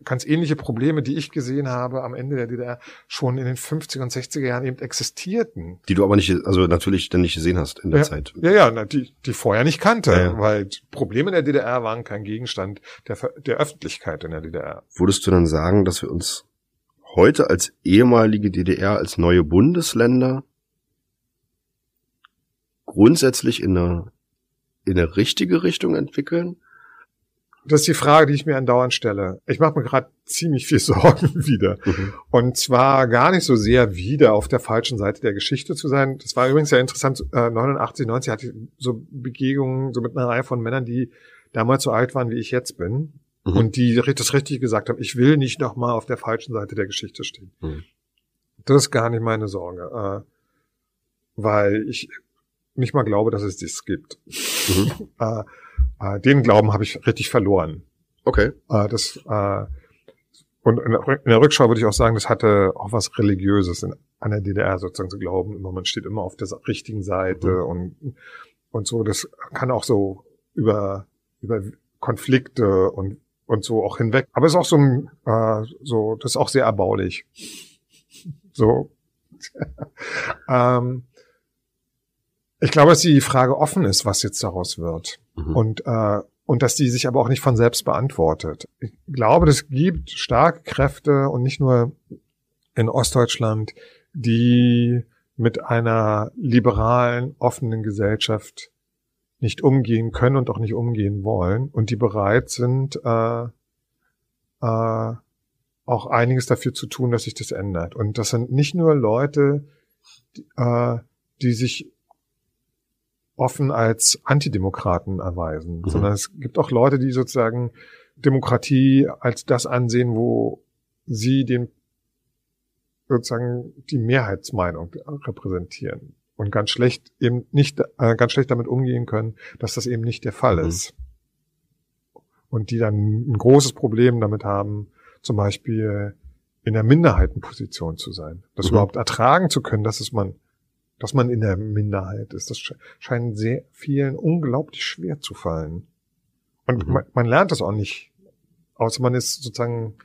ganz ähnliche Probleme, die ich gesehen habe am Ende der DDR, schon in den 50er und 60er Jahren eben existierten. Die du aber nicht, also natürlich dann nicht gesehen hast in der ja, Zeit. Ja, ja, die, die vorher nicht kannte, ja, ja. weil Probleme in der DDR waren kein Gegenstand der, der Öffentlichkeit in der DDR. Würdest du dann sagen, dass wir uns heute als ehemalige DDR, als neue Bundesländer grundsätzlich in eine, in eine richtige Richtung entwickeln? Das ist die Frage, die ich mir andauernd stelle. Ich mache mir gerade ziemlich viel Sorgen wieder. Mhm. Und zwar gar nicht so sehr wieder auf der falschen Seite der Geschichte zu sein. Das war übrigens ja interessant. Äh, 89, 90 hatte ich so Begegnungen so mit einer Reihe von Männern, die damals so alt waren, wie ich jetzt bin. Mhm. Und die das richtig gesagt haben. Ich will nicht nochmal auf der falschen Seite der Geschichte stehen. Mhm. Das ist gar nicht meine Sorge. Äh, weil ich nicht mal glaube, dass es das gibt. Mhm. äh, äh, den Glauben habe ich richtig verloren. Okay. Äh, das, äh, und in der Rückschau würde ich auch sagen, das hatte auch was Religiöses in, an der DDR sozusagen zu glauben. Immer, man steht immer auf der richtigen Seite mhm. und, und so. Das kann auch so über, über Konflikte und, und so auch hinweg. Aber es ist auch so, äh, so, das ist auch sehr erbaulich. So. ähm, ich glaube, dass die Frage offen ist, was jetzt daraus wird. Mhm. Und, äh, und dass die sich aber auch nicht von selbst beantwortet. Ich glaube, es gibt starke Kräfte und nicht nur in Ostdeutschland, die mit einer liberalen, offenen Gesellschaft nicht umgehen können und auch nicht umgehen wollen und die bereit sind, äh, äh, auch einiges dafür zu tun, dass sich das ändert. Und das sind nicht nur Leute, die, äh, die sich offen als Antidemokraten erweisen, mhm. sondern es gibt auch Leute, die sozusagen Demokratie als das ansehen, wo sie den sozusagen die Mehrheitsmeinung repräsentieren und ganz schlecht eben nicht äh, ganz schlecht damit umgehen können, dass das eben nicht der Fall mhm. ist. Und die dann ein großes Problem damit haben, zum Beispiel in der Minderheitenposition zu sein, das mhm. überhaupt ertragen zu können, dass es man dass man in der Minderheit ist. Das scheint sehr vielen unglaublich schwer zu fallen. Und mhm. man, man lernt das auch nicht, außer man ist sozusagen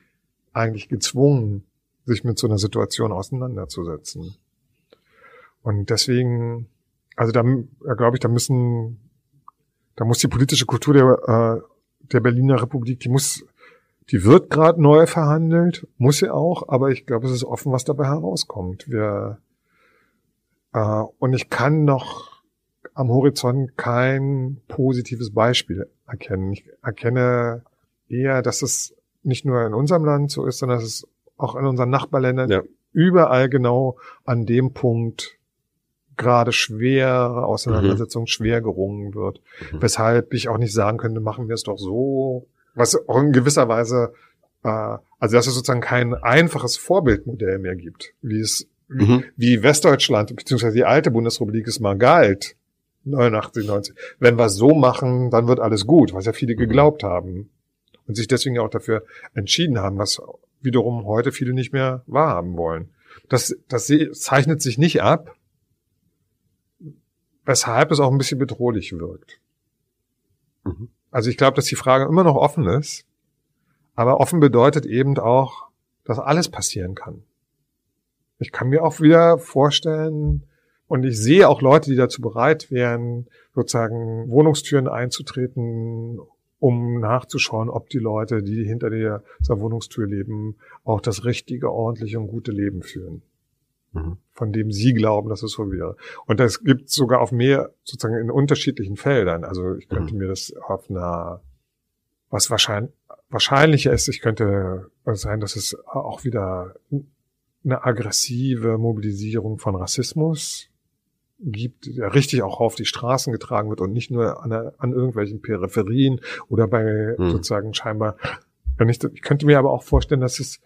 eigentlich gezwungen, sich mit so einer Situation auseinanderzusetzen. Und deswegen, also da, glaube ich, da müssen, da muss die politische Kultur der, äh, der Berliner Republik, die muss, die wird gerade neu verhandelt, muss sie auch, aber ich glaube, es ist offen, was dabei herauskommt. Wir, und ich kann noch am Horizont kein positives Beispiel erkennen. Ich erkenne eher, dass es nicht nur in unserem Land so ist, sondern dass es auch in unseren Nachbarländern ja. überall genau an dem Punkt gerade schwere Auseinandersetzungen, mhm. schwer gerungen wird. Mhm. Weshalb ich auch nicht sagen könnte, machen wir es doch so. Was auch in gewisser Weise, äh, also dass es sozusagen kein einfaches Vorbildmodell mehr gibt, wie es mhm. wie Westdeutschland beziehungsweise die alte Bundesrepublik es mal galt, 89, 90. Wenn wir es so machen, dann wird alles gut, was ja viele mhm. geglaubt haben und sich deswegen auch dafür entschieden haben, was wiederum heute viele nicht mehr wahrhaben wollen. Das, das zeichnet sich nicht ab, weshalb es auch ein bisschen bedrohlich wirkt. Mhm. Also ich glaube, dass die Frage immer noch offen ist, aber offen bedeutet eben auch, dass alles passieren kann. Ich kann mir auch wieder vorstellen, und ich sehe auch Leute, die dazu bereit wären, sozusagen Wohnungstüren einzutreten, um nachzuschauen, ob die Leute, die hinter dieser Wohnungstür leben, auch das richtige, ordentliche und gute Leben führen. Mhm. Von dem sie glauben, dass es so wäre. Und das gibt sogar auf mehr, sozusagen in unterschiedlichen Feldern. Also ich könnte mhm. mir das auf einer, was wahrscheinlich, wahrscheinlicher ist, ich könnte sein, dass es auch wieder eine aggressive Mobilisierung von Rassismus gibt, der richtig auch auf die Straßen getragen wird und nicht nur an, an irgendwelchen Peripherien oder bei mhm. sozusagen scheinbar, ich, ich könnte mir aber auch vorstellen, dass es,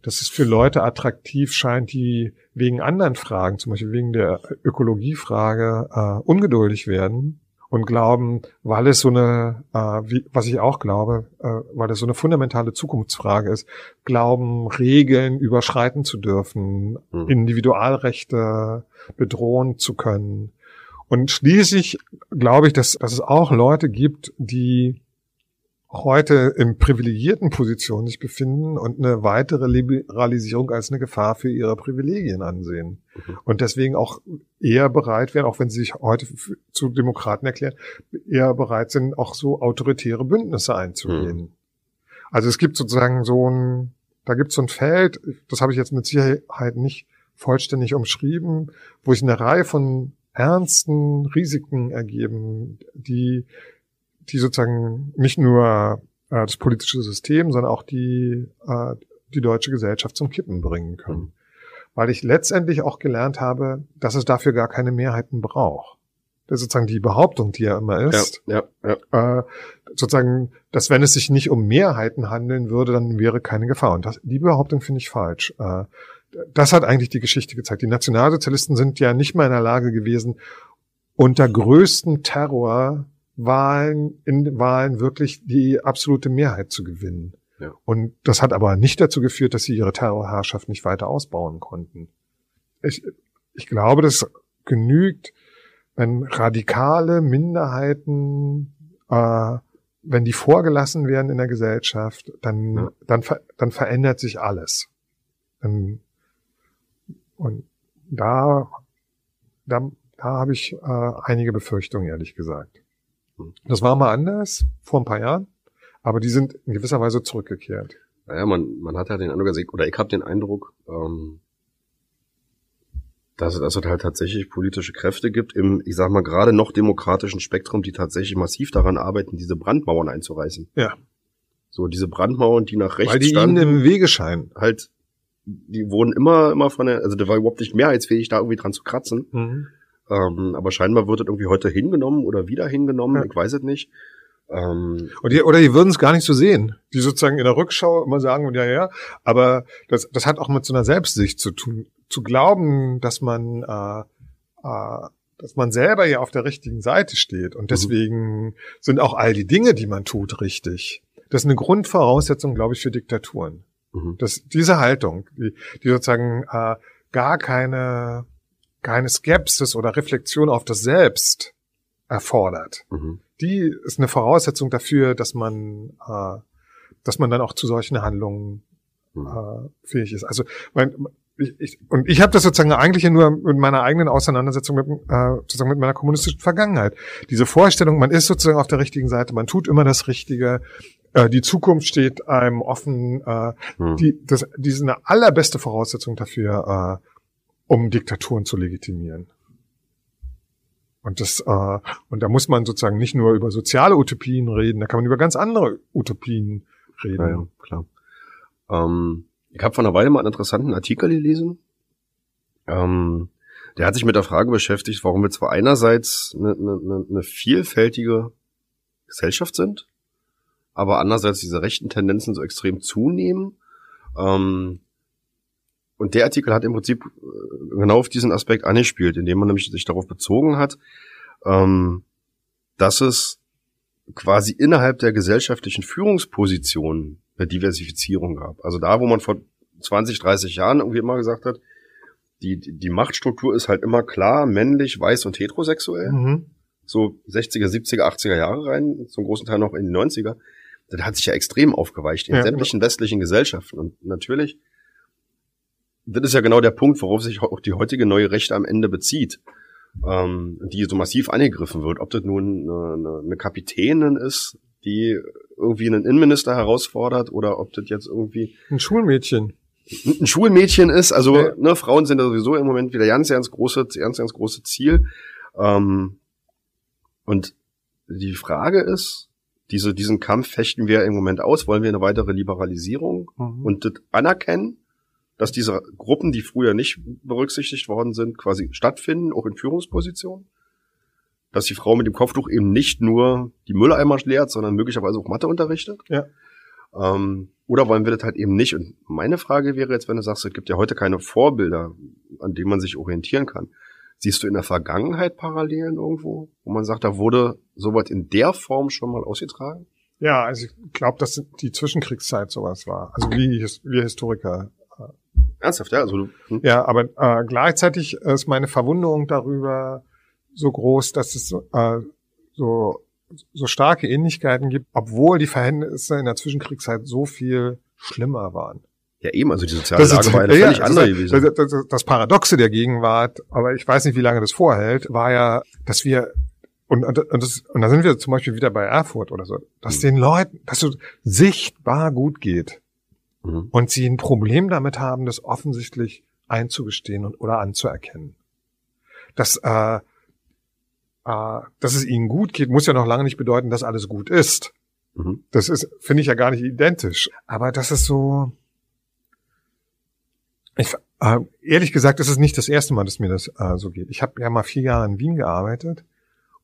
dass es für Leute attraktiv scheint, die wegen anderen Fragen, zum Beispiel wegen der Ökologiefrage, äh, ungeduldig werden und glauben, weil es so eine, äh, wie, was ich auch glaube, äh, weil es so eine fundamentale Zukunftsfrage ist, glauben, Regeln überschreiten zu dürfen, mhm. Individualrechte bedrohen zu können. Und schließlich glaube ich, dass, dass es auch Leute gibt, die heute in privilegierten Positionen sich befinden und eine weitere Liberalisierung als eine Gefahr für ihre Privilegien ansehen. Mhm. Und deswegen auch eher bereit wären, auch wenn sie sich heute zu Demokraten erklären, eher bereit sind, auch so autoritäre Bündnisse einzugehen. Mhm. Also es gibt sozusagen so ein, da gibt es so ein Feld, das habe ich jetzt mit Sicherheit nicht vollständig umschrieben, wo sich eine Reihe von ernsten Risiken ergeben, die die sozusagen nicht nur äh, das politische System, sondern auch die, äh, die deutsche Gesellschaft zum Kippen bringen können. Mhm. Weil ich letztendlich auch gelernt habe, dass es dafür gar keine Mehrheiten braucht. Das ist sozusagen die Behauptung, die ja immer ist. Ja, ja, ja. Äh, sozusagen, dass wenn es sich nicht um Mehrheiten handeln würde, dann wäre keine Gefahr. Und das, die Behauptung finde ich falsch. Äh, das hat eigentlich die Geschichte gezeigt. Die Nationalsozialisten sind ja nicht mehr in der Lage gewesen, unter größtem Terror Wahlen, in Wahlen wirklich die absolute Mehrheit zu gewinnen. Ja. Und das hat aber nicht dazu geführt, dass sie ihre Terrorherrschaft nicht weiter ausbauen konnten. Ich, ich glaube, das genügt, wenn radikale Minderheiten, äh, wenn die vorgelassen werden in der Gesellschaft, dann, ja. dann, dann verändert sich alles. Dann, und da, da, da habe ich äh, einige Befürchtungen, ehrlich gesagt. Das war mal anders, vor ein paar Jahren, aber die sind in gewisser Weise zurückgekehrt. Naja, man, man hat ja den Eindruck, oder ich habe den Eindruck, ähm, dass, dass es halt tatsächlich politische Kräfte gibt im, ich sag mal, gerade noch demokratischen Spektrum, die tatsächlich massiv daran arbeiten, diese Brandmauern einzureißen. Ja. So, diese Brandmauern, die nach rechts Weil die standen, ihnen im Wege scheinen. Halt, die wurden immer, immer von der, also da war überhaupt nicht mehrheitsfähig, da irgendwie dran zu kratzen. Mhm. Ähm, aber scheinbar wird das irgendwie heute hingenommen oder wieder hingenommen, ja. ich weiß es nicht. Ähm, und die, oder die würden es gar nicht so sehen. Die sozusagen in der Rückschau immer sagen, ja, ja, aber das, das hat auch mit so einer Selbstsicht zu tun. Zu glauben, dass man, äh, äh, dass man selber ja auf der richtigen Seite steht. Und mhm. deswegen mhm. sind auch all die Dinge, die man tut, richtig. Das ist eine Grundvoraussetzung, glaube ich, für Diktaturen. Mhm. Das, diese Haltung, die, die sozusagen äh, gar keine, keine Skepsis oder Reflexion auf das Selbst erfordert. Mhm die ist eine Voraussetzung dafür, dass man, äh, dass man dann auch zu solchen Handlungen hm. äh, fähig ist. Also mein, ich, ich, und ich habe das sozusagen eigentlich nur mit meiner eigenen Auseinandersetzung mit, äh, sozusagen mit meiner kommunistischen Vergangenheit. Diese Vorstellung, man ist sozusagen auf der richtigen Seite, man tut immer das Richtige, äh, die Zukunft steht einem offen. Äh, hm. die, das, die ist eine allerbeste Voraussetzung dafür, äh, um Diktaturen zu legitimieren. Und das, äh, und da muss man sozusagen nicht nur über soziale Utopien reden, da kann man über ganz andere Utopien reden. Ja, klar. Ähm, ich habe vor einer Weile mal einen interessanten Artikel gelesen. Ähm, der hat sich mit der Frage beschäftigt, warum wir zwar einerseits eine, eine, eine vielfältige Gesellschaft sind, aber andererseits diese rechten Tendenzen so extrem zunehmen. Ähm, und der Artikel hat im Prinzip äh, genau auf diesen Aspekt angespielt, indem man nämlich sich darauf bezogen hat, ähm, dass es quasi innerhalb der gesellschaftlichen Führungspositionen eine Diversifizierung gab. Also da, wo man vor 20, 30 Jahren irgendwie immer gesagt hat, die, die Machtstruktur ist halt immer klar, männlich, weiß und heterosexuell. Mhm. So 60er, 70er, 80er Jahre rein, zum großen Teil noch in die 90er. Das hat sich ja extrem aufgeweicht in ja, sämtlichen genau. westlichen Gesellschaften. Und natürlich das ist ja genau der Punkt, worauf sich auch die heutige neue Rechte am Ende bezieht, ähm, die so massiv angegriffen wird. Ob das nun eine, eine Kapitänin ist, die irgendwie einen Innenminister herausfordert oder ob das jetzt irgendwie ein Schulmädchen ein Schulmädchen ist. Also ja. ne, Frauen sind sowieso im Moment wieder ganz, ganz große, ganz, ganz große Ziel. Ähm, und die Frage ist, diese, diesen Kampf fechten wir im Moment aus. Wollen wir eine weitere Liberalisierung mhm. und das anerkennen? Dass diese Gruppen, die früher nicht berücksichtigt worden sind, quasi stattfinden, auch in Führungspositionen. Dass die Frau mit dem Kopftuch eben nicht nur die Mülleimer lehrt, sondern möglicherweise auch Mathe unterrichtet. Ja. Ähm, oder wollen wir das halt eben nicht? Und meine Frage wäre jetzt, wenn du sagst, es gibt ja heute keine Vorbilder, an denen man sich orientieren kann. Siehst du in der Vergangenheit Parallelen irgendwo, wo man sagt, da wurde sowas in der Form schon mal ausgetragen? Ja, also ich glaube, dass die Zwischenkriegszeit sowas war. Also wie wir Historiker Ernsthaft, ja? Also, hm. Ja, aber äh, gleichzeitig ist meine Verwunderung darüber so groß, dass es äh, so, so starke Ähnlichkeiten gibt, obwohl die Verhältnisse in der Zwischenkriegszeit so viel schlimmer waren. Ja, eben, also die soziale Lage ist, war eine ja, völlig andere gewesen. Das, das, das Paradoxe der Gegenwart, aber ich weiß nicht, wie lange das vorhält, war ja, dass wir und, und, und, das, und da sind wir zum Beispiel wieder bei Erfurt oder so, dass mhm. den Leuten, dass es sichtbar gut geht. Mhm. Und sie ein Problem damit haben, das offensichtlich einzugestehen und, oder anzuerkennen. Dass, äh, äh, dass es ihnen gut geht, muss ja noch lange nicht bedeuten, dass alles gut ist. Mhm. Das ist, finde ich ja gar nicht identisch. Aber das ist so, ich, äh, ehrlich gesagt, ist es nicht das erste Mal, dass mir das äh, so geht. Ich habe ja mal vier Jahre in Wien gearbeitet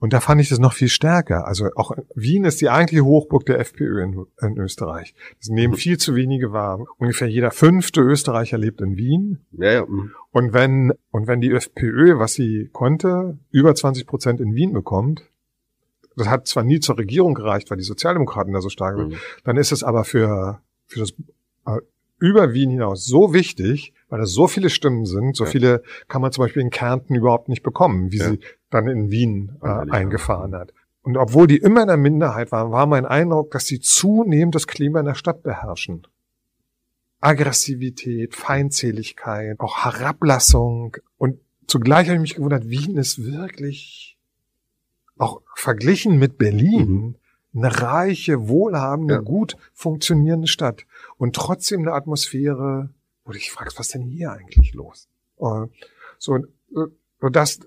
und da fand ich das noch viel stärker. Also auch Wien ist die eigentliche Hochburg der FPÖ in, in Österreich. Das nehmen mhm. viel zu wenige wahr. Ungefähr jeder fünfte Österreicher lebt in Wien. Ja, ja. Mhm. Und wenn, und wenn die FPÖ, was sie konnte, über 20 Prozent in Wien bekommt, das hat zwar nie zur Regierung gereicht, weil die Sozialdemokraten da so stark sind, mhm. dann ist es aber für, für das äh, über Wien hinaus so wichtig, weil da so viele Stimmen sind, so ja. viele kann man zum Beispiel in Kärnten überhaupt nicht bekommen, wie ja. sie dann in Wien äh, eingefahren hat. Und obwohl die immer in der Minderheit waren, war mein Eindruck, dass sie zunehmend das Klima in der Stadt beherrschen. Aggressivität, Feindseligkeit, auch Herablassung. Und zugleich habe ich mich gewundert, Wien ist wirklich auch verglichen mit Berlin mhm. eine reiche, wohlhabende, ja. gut funktionierende Stadt. Und trotzdem eine Atmosphäre, wo du dich fragst, was ist denn hier eigentlich los? Äh, so, äh, das, äh,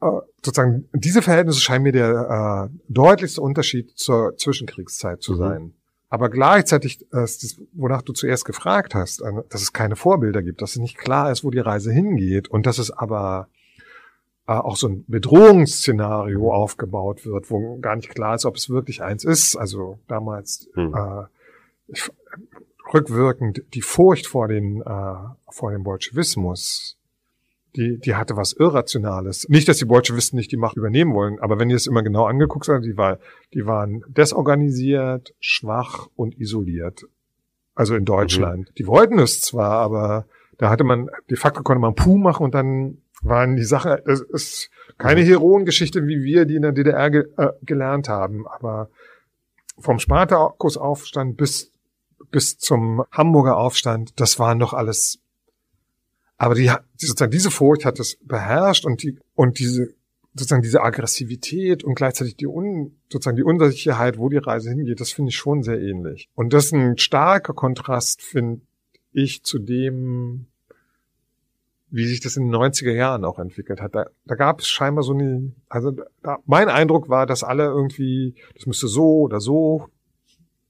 sozusagen, diese Verhältnisse scheinen mir der äh, deutlichste Unterschied zur Zwischenkriegszeit zu mhm. sein. Aber gleichzeitig, äh, das, wonach du zuerst gefragt hast, äh, dass es keine Vorbilder gibt, dass es nicht klar ist, wo die Reise hingeht und dass es aber äh, auch so ein Bedrohungsszenario aufgebaut wird, wo gar nicht klar ist, ob es wirklich eins ist. Also damals hm. äh, rückwirkend die Furcht vor den äh, vor dem Bolschewismus die, die hatte was Irrationales. Nicht, dass die Bolschewisten nicht die Macht übernehmen wollen, aber wenn ihr es immer genau angeguckt habt, die, war, die waren desorganisiert, schwach und isoliert. Also in Deutschland. Mhm. Die wollten es zwar, aber da hatte man, de facto konnte man Puh machen und dann waren die Sache, es ist keine mhm. Heroengeschichte, wie wir die in der DDR ge, äh, gelernt haben, aber vom Spartakusaufstand bis, bis zum Hamburger Aufstand, das waren doch alles aber die, sozusagen diese Furcht hat es beherrscht und die, und diese, sozusagen diese Aggressivität und gleichzeitig die Un, sozusagen die Unsicherheit, wo die Reise hingeht, das finde ich schon sehr ähnlich. Und das ist ein starker Kontrast, finde ich, zu dem, wie sich das in den 90er Jahren auch entwickelt hat. Da, da gab es scheinbar so eine, also da, mein Eindruck war, dass alle irgendwie, das müsste so oder so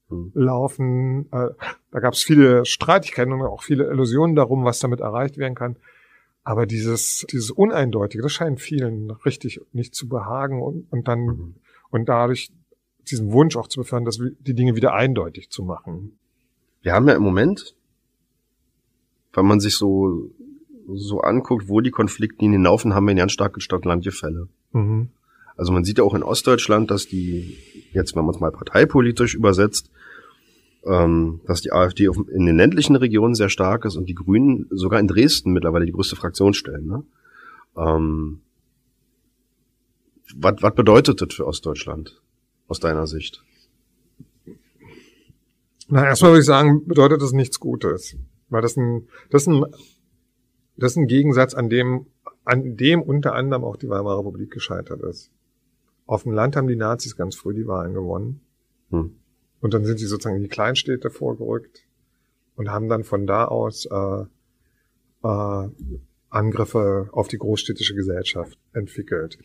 hm. laufen. Äh, da gab es viele Streitigkeiten und auch viele Illusionen darum, was damit erreicht werden kann. Aber dieses, dieses Uneindeutige, das scheint vielen richtig nicht zu behagen und, und dann, mhm. und dadurch diesen Wunsch auch zu befördern, dass die Dinge wieder eindeutig zu machen. Wir haben ja im Moment, wenn man sich so, so anguckt, wo die Konfliktlinien laufen, haben wir in ganz starke Stadt-Land-Gefälle. Mhm. Also man sieht ja auch in Ostdeutschland, dass die, jetzt wenn man es mal parteipolitisch übersetzt, ähm, dass die AfD auf, in den ländlichen Regionen sehr stark ist und die Grünen sogar in Dresden mittlerweile die größte Fraktion stellen. Ne? Ähm, was, was bedeutet das für Ostdeutschland aus deiner Sicht? Na, erstmal würde ich sagen, bedeutet das nichts Gutes. Weil das ein, das ein, das ist ein Gegensatz, an dem, an dem unter anderem auch die Weimarer Republik gescheitert ist. Auf dem Land haben die Nazis ganz früh die Wahlen gewonnen. Hm. Und dann sind sie sozusagen in die Kleinstädte vorgerückt und haben dann von da aus äh, äh, Angriffe auf die großstädtische Gesellschaft entwickelt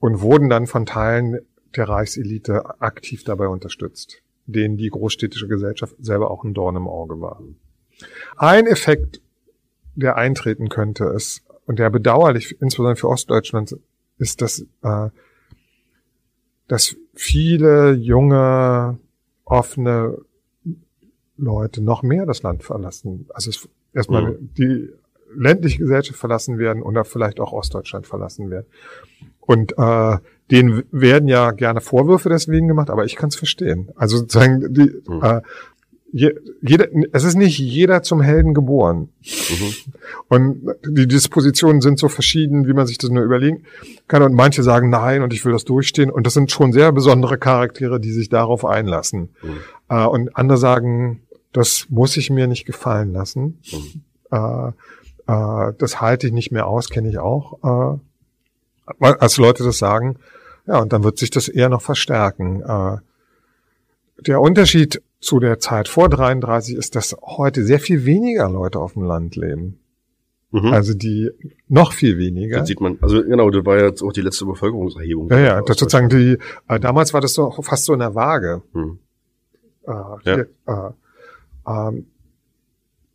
und wurden dann von Teilen der Reichselite aktiv dabei unterstützt, denen die großstädtische Gesellschaft selber auch ein Dorn im Auge war. Ein Effekt, der eintreten könnte, ist, und der bedauerlich, insbesondere für Ostdeutschland, ist, dass äh, dass viele junge, offene Leute noch mehr das Land verlassen. Also erstmal mhm. die ländliche Gesellschaft verlassen werden oder vielleicht auch Ostdeutschland verlassen werden. Und äh, denen werden ja gerne Vorwürfe deswegen gemacht, aber ich kann es verstehen. Also sozusagen die, mhm. äh, je, jeder, es ist nicht jeder zum Helden geboren. Mhm. Und die Dispositionen sind so verschieden, wie man sich das nur überlegen kann. Und manche sagen nein und ich will das durchstehen. Und das sind schon sehr besondere Charaktere, die sich darauf einlassen. Mhm. Äh, und andere sagen, das muss ich mir nicht gefallen lassen. Mhm. Äh, äh, das halte ich nicht mehr aus, kenne ich auch. Äh, als Leute das sagen. Ja, und dann wird sich das eher noch verstärken. Äh, der Unterschied zu der Zeit vor 33 ist, dass heute sehr viel weniger Leute auf dem Land leben. Mhm. Also die noch viel weniger. Das sieht man. Also genau, das war jetzt auch die letzte Bevölkerungserhebung. Ja, ja, das sozusagen die. Äh, damals war das so fast so in der Waage. Mhm. Äh, hier, ja. äh, ähm,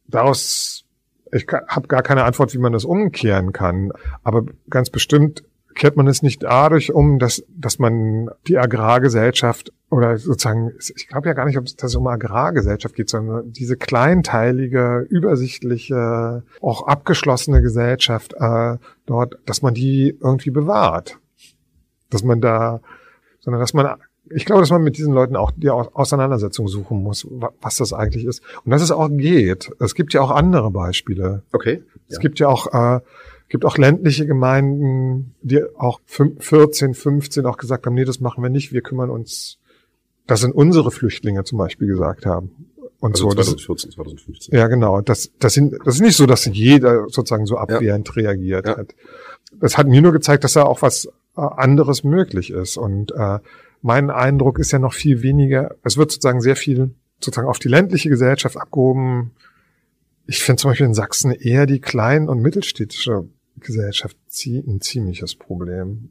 daraus, ich habe gar keine Antwort, wie man das umkehren kann, aber ganz bestimmt kehrt man es nicht dadurch um, dass, dass man die Agrargesellschaft oder sozusagen, ich glaube ja gar nicht, ob es um Agrargesellschaft geht, sondern diese kleinteilige, übersichtliche, auch abgeschlossene Gesellschaft äh, dort, dass man die irgendwie bewahrt. Dass man da, sondern dass man, ich glaube, dass man mit diesen Leuten auch die Auseinandersetzung suchen muss, was das eigentlich ist. Und dass es auch geht. Es gibt ja auch andere Beispiele. Okay. Es gibt ja auch, äh, gibt auch ländliche Gemeinden, die auch 14, 15 auch gesagt haben, nee, das machen wir nicht, wir kümmern uns, das sind unsere Flüchtlinge zum Beispiel gesagt haben. Und Also so. Das, 2014, 2015. ja, genau. Das, das, sind, das ist nicht so, dass jeder sozusagen so abwehrend reagiert Ja. hat. Das hat mir nur gezeigt, dass da auch was äh, anderes möglich ist. Und äh, mein Eindruck ist ja noch viel weniger, es wird sozusagen sehr viel sozusagen auf die ländliche Gesellschaft abgehoben. Ich finde zum Beispiel in Sachsen eher die kleinen und mittelstädtische Gesellschaft ein ziemliches Problem.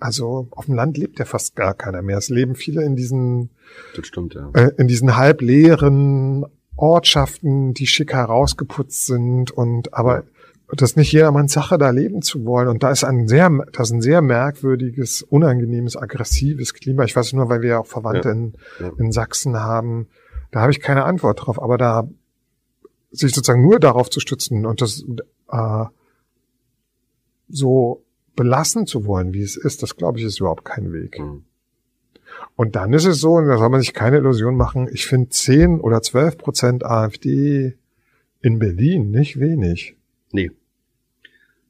Also auf dem Land lebt ja fast gar keiner mehr. Es leben viele in diesen stimmt, ja. äh, in diesen halbleeren Ortschaften, die schick herausgeputzt sind und aber das ist nicht jedermanns Sache, da leben zu wollen. Und da ist ein sehr, das ist ein sehr merkwürdiges, unangenehmes, aggressives Klima. Ich weiß nur, weil wir ja auch Verwandte Ja. in, Ja. in Sachsen haben. Da habe ich keine Antwort drauf. Aber da sich sozusagen nur darauf zu stützen und das äh, so belassen zu wollen, wie es ist, das glaube ich, ist überhaupt kein Weg. Mhm. Und dann ist es so, und da soll man sich keine Illusion machen, ich finde 10 oder 12 Prozent AfD in Berlin nicht wenig. Nee.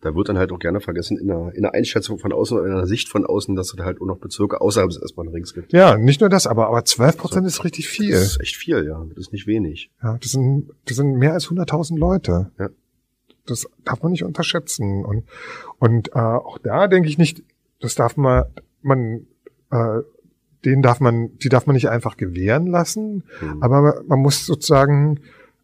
Da wird dann halt auch gerne vergessen, in einer, in einer Einschätzung von außen oder in einer Sicht von außen, dass es da halt auch noch Bezirke außerhalb des S-Bahn Rings gibt. Ja, nicht nur das, aber, aber 12 Prozent ist richtig viel. Das ist echt viel, ja. Das ist nicht wenig. Ja, das sind, das sind mehr als 100.000 Leute. Ja. Das darf man nicht unterschätzen. Und, und äh, auch da denke ich nicht, das darf man, man, äh, den darf man, die darf man nicht einfach gewähren lassen. Mhm. Aber man muss sozusagen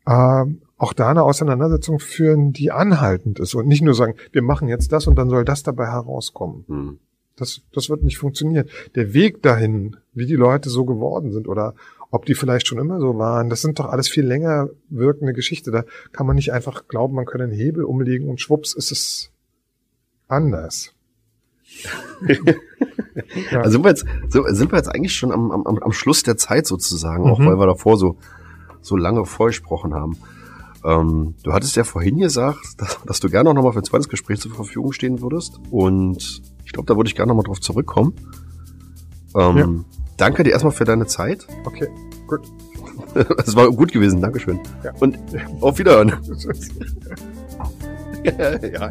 äh, auch da eine Auseinandersetzung führen, die anhaltend ist und nicht nur sagen, wir machen jetzt das und dann soll das dabei herauskommen. Mhm. Das, das wird nicht funktionieren. Der Weg dahin, wie die Leute so geworden sind oder ob die vielleicht schon immer so waren, das sind doch alles viel länger wirkende Geschichte. Da kann man nicht einfach glauben, man könne einen Hebel umlegen und schwupps ist es anders. ja. Also sind wir jetzt, sind wir jetzt eigentlich schon am, am, am Schluss der Zeit sozusagen, auch Mhm. weil wir davor so, so lange vorgesprochen haben. Ähm, du hattest ja vorhin gesagt, dass, dass du gerne auch nochmal für ein zweites Gespräch zur Verfügung stehen würdest. Und ich glaube, da würde ich gerne nochmal drauf zurückkommen. Ähm, Ja. Danke dir erstmal für deine Zeit. okay, gut. Es war gut gewesen, Dankeschön. Ja. Und auf Wiederhören. Ist- ja,